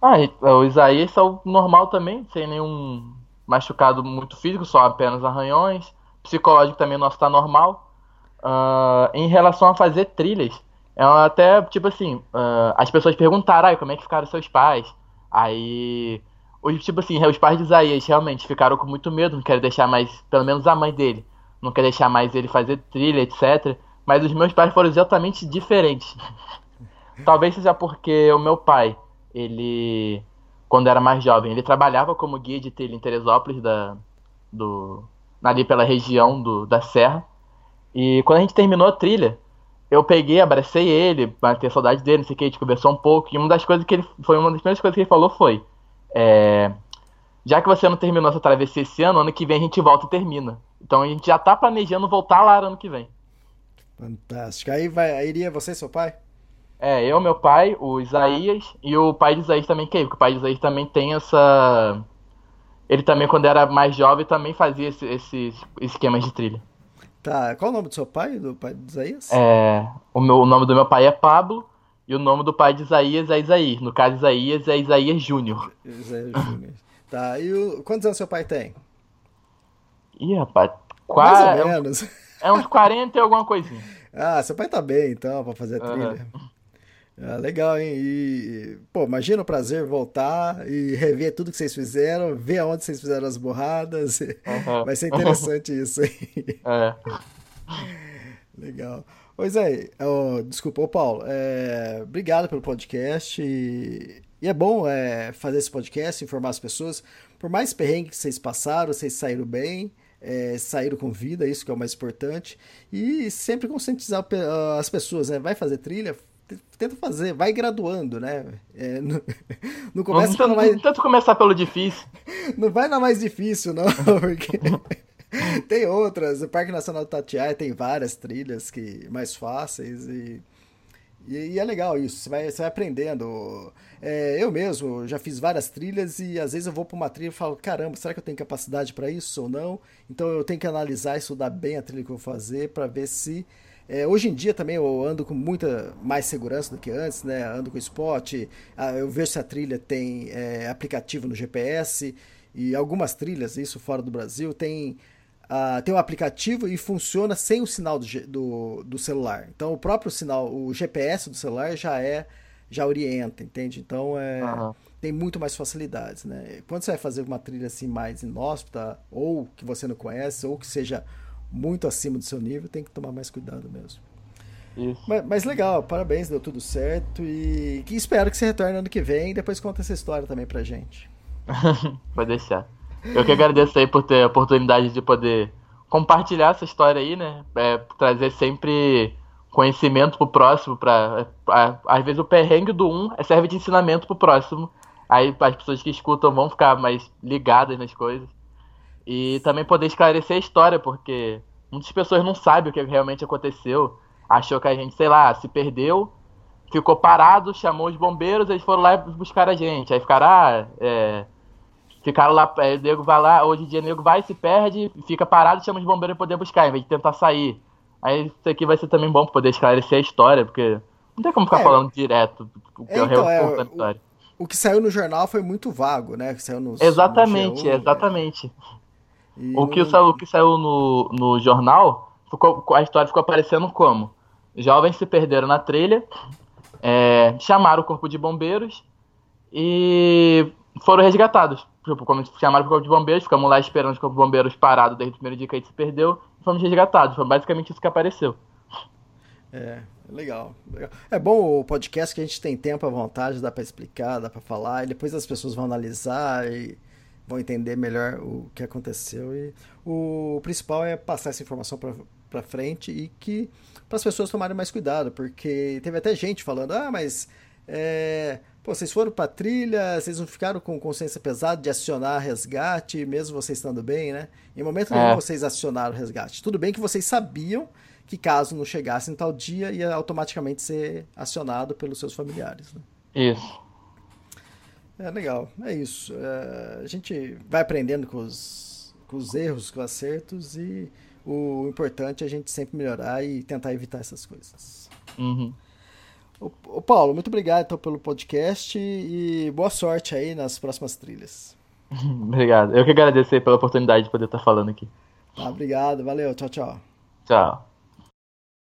Ah, o Isaías saiu normal também, sem nenhum machucado muito físico, só apenas arranhões. Psicológico também nosso tá normal. Uh, em relação a fazer trilhas, é até, tipo assim, uh, as pessoas perguntaram, ah, como é que ficaram seus pais? Aí, os, tipo assim, os pais de Isaías realmente ficaram com muito medo, não querem deixar mais, pelo menos a mãe dele, não quer deixar mais ele fazer trilha, etc. Mas os meus pais foram exatamente diferentes. Talvez seja porque o meu pai, ele, quando era mais jovem, ele trabalhava como guia de trilha em Teresópolis, da, do, ali pela região do, da Serra. E quando a gente terminou a trilha, eu peguei, abracei ele, matei saudade dele, não sei o que, a gente conversou um pouco, e uma das coisas que ele. Foi uma das primeiras coisas que ele falou foi. É, já que você não terminou essa travessia esse ano, ano que vem a gente volta e termina. Então a gente já tá planejando voltar lá ano que vem. Fantástico. Aí vai, aí iria você e seu pai? É, eu, meu pai, o Isaías e o pai de Isaías também quer ir, porque o pai de Isaías também tem essa. Ele também, quando era mais jovem, também fazia esses esse esquemas de trilha. Tá, qual o nome do seu pai, do pai de Isaías? É, o, meu, o nome do meu pai é Pablo e o nome do pai de Isaías é Isaí. No caso, Isaías é Isaías Júnior. Isaías Júnior. tá, e o, quantos anos seu pai tem? Ih, rapaz, quase. Mais ou menos. É uns 40 e alguma coisinha. Ah, seu pai tá bem então, pra fazer a trilha. Uhum. Ah, legal, hein? E, pô, imagina o prazer voltar e rever tudo que vocês fizeram, ver aonde vocês fizeram as borradas. Uhum. Vai ser interessante isso aí. É. Legal. Pois é, oh, desculpa, ô Paulo, é, obrigado pelo podcast. E, e é bom é, fazer esse podcast, informar as pessoas. Por mais perrengue que vocês passaram, vocês saíram bem. É, saíram com vida, isso que é o mais importante. E sempre conscientizar as pessoas, né? Vai fazer trilha, tenta fazer, vai graduando, né? É, não, não começa não, mais... Tanto começar pelo difícil. Não vai na mais difícil, não, porque tem outras. O Parque Nacional do Tatiaia tem várias trilhas que mais fáceis e, e, e é legal isso. Você vai, você vai aprendendo. É, eu mesmo já fiz várias trilhas e às vezes eu vou para uma trilha e falo, caramba, será que eu tenho capacidade para isso ou não? Então eu tenho que analisar e estudar bem a trilha que eu vou fazer para ver se é, hoje em dia também eu ando com muita mais segurança do que antes, né? Ando com spot, eu vejo se a trilha tem é, aplicativo no GPS e algumas trilhas, isso fora do Brasil, tem, uh, tem um aplicativo e funciona sem o sinal do, do, do, celular. Então o próprio sinal, o GPS do celular já é já orienta, entende? Então é, uhum. tem muito mais facilidades, né? Quando você vai fazer uma trilha assim mais inóspita ou que você não conhece ou que seja muito acima do seu nível, tem que tomar mais cuidado mesmo. Mas, mas, legal, parabéns, deu tudo certo e que espero que você retorne ano que vem e depois conta essa história também pra gente. Pode deixar. Eu que agradeço aí por ter a oportunidade de poder compartilhar essa história aí, né? É, trazer sempre conhecimento pro próximo, pra, pra, às vezes o perrengue do um serve de ensinamento pro próximo. Aí as pessoas que escutam vão ficar mais ligadas nas coisas. E também poder esclarecer a história, porque muitas pessoas não sabem o que realmente aconteceu. Achou que a gente, sei lá, se perdeu, ficou parado, chamou os bombeiros, eles foram lá buscar a gente. Aí ficaram, ah, é, ficaram lá, é, o nego vai lá, hoje em dia o nego vai, se perde, fica parado, chama os bombeiros para poder buscar, em vez de tentar sair. Aí isso aqui vai ser também bom pra poder esclarecer a história, porque não tem como ficar É, falando direto o que é, é, o então, real é, da história. O que saiu no jornal foi muito vago, né? Que saiu nos, Exatamente, no G1, exatamente. O que saiu, o que saiu no, no jornal, ficou, a história ficou aparecendo como? Jovens se perderam na trilha, é, chamaram o corpo de bombeiros e foram resgatados. Tipo, como chamaram o corpo de bombeiros, ficamos lá esperando os corpos de bombeiros parados desde o primeiro dia que a gente se perdeu, e fomos resgatados. Foi basicamente isso que apareceu. É, legal, legal. É bom o podcast que a gente tem tempo à vontade, dá pra explicar, dá pra falar, e depois as pessoas vão analisar e vão entender melhor o que aconteceu. E o principal é passar essa informação pra frente e que para as pessoas tomarem mais cuidado, porque teve até gente falando: ah, mas é, pô, vocês foram pra trilha, vocês não ficaram com consciência pesada de acionar resgate, mesmo vocês estando bem, né? Em momento nenhum É. vocês acionaram o resgate. Tudo bem que vocês sabiam que caso não chegasse em tal dia, ia automaticamente ser acionado pelos seus familiares. Né? Isso. É legal, é isso. É, a gente vai aprendendo com os, com os erros, com os acertos, e o importante é a gente sempre melhorar e tentar evitar essas coisas. Uhum. Ô, ô, Paulo, muito obrigado então, pelo podcast e boa sorte aí nas próximas trilhas. Obrigado. Eu que agradeço pela oportunidade de poder estar falando aqui. Tá, obrigado, valeu, tchau, tchau. Tchau.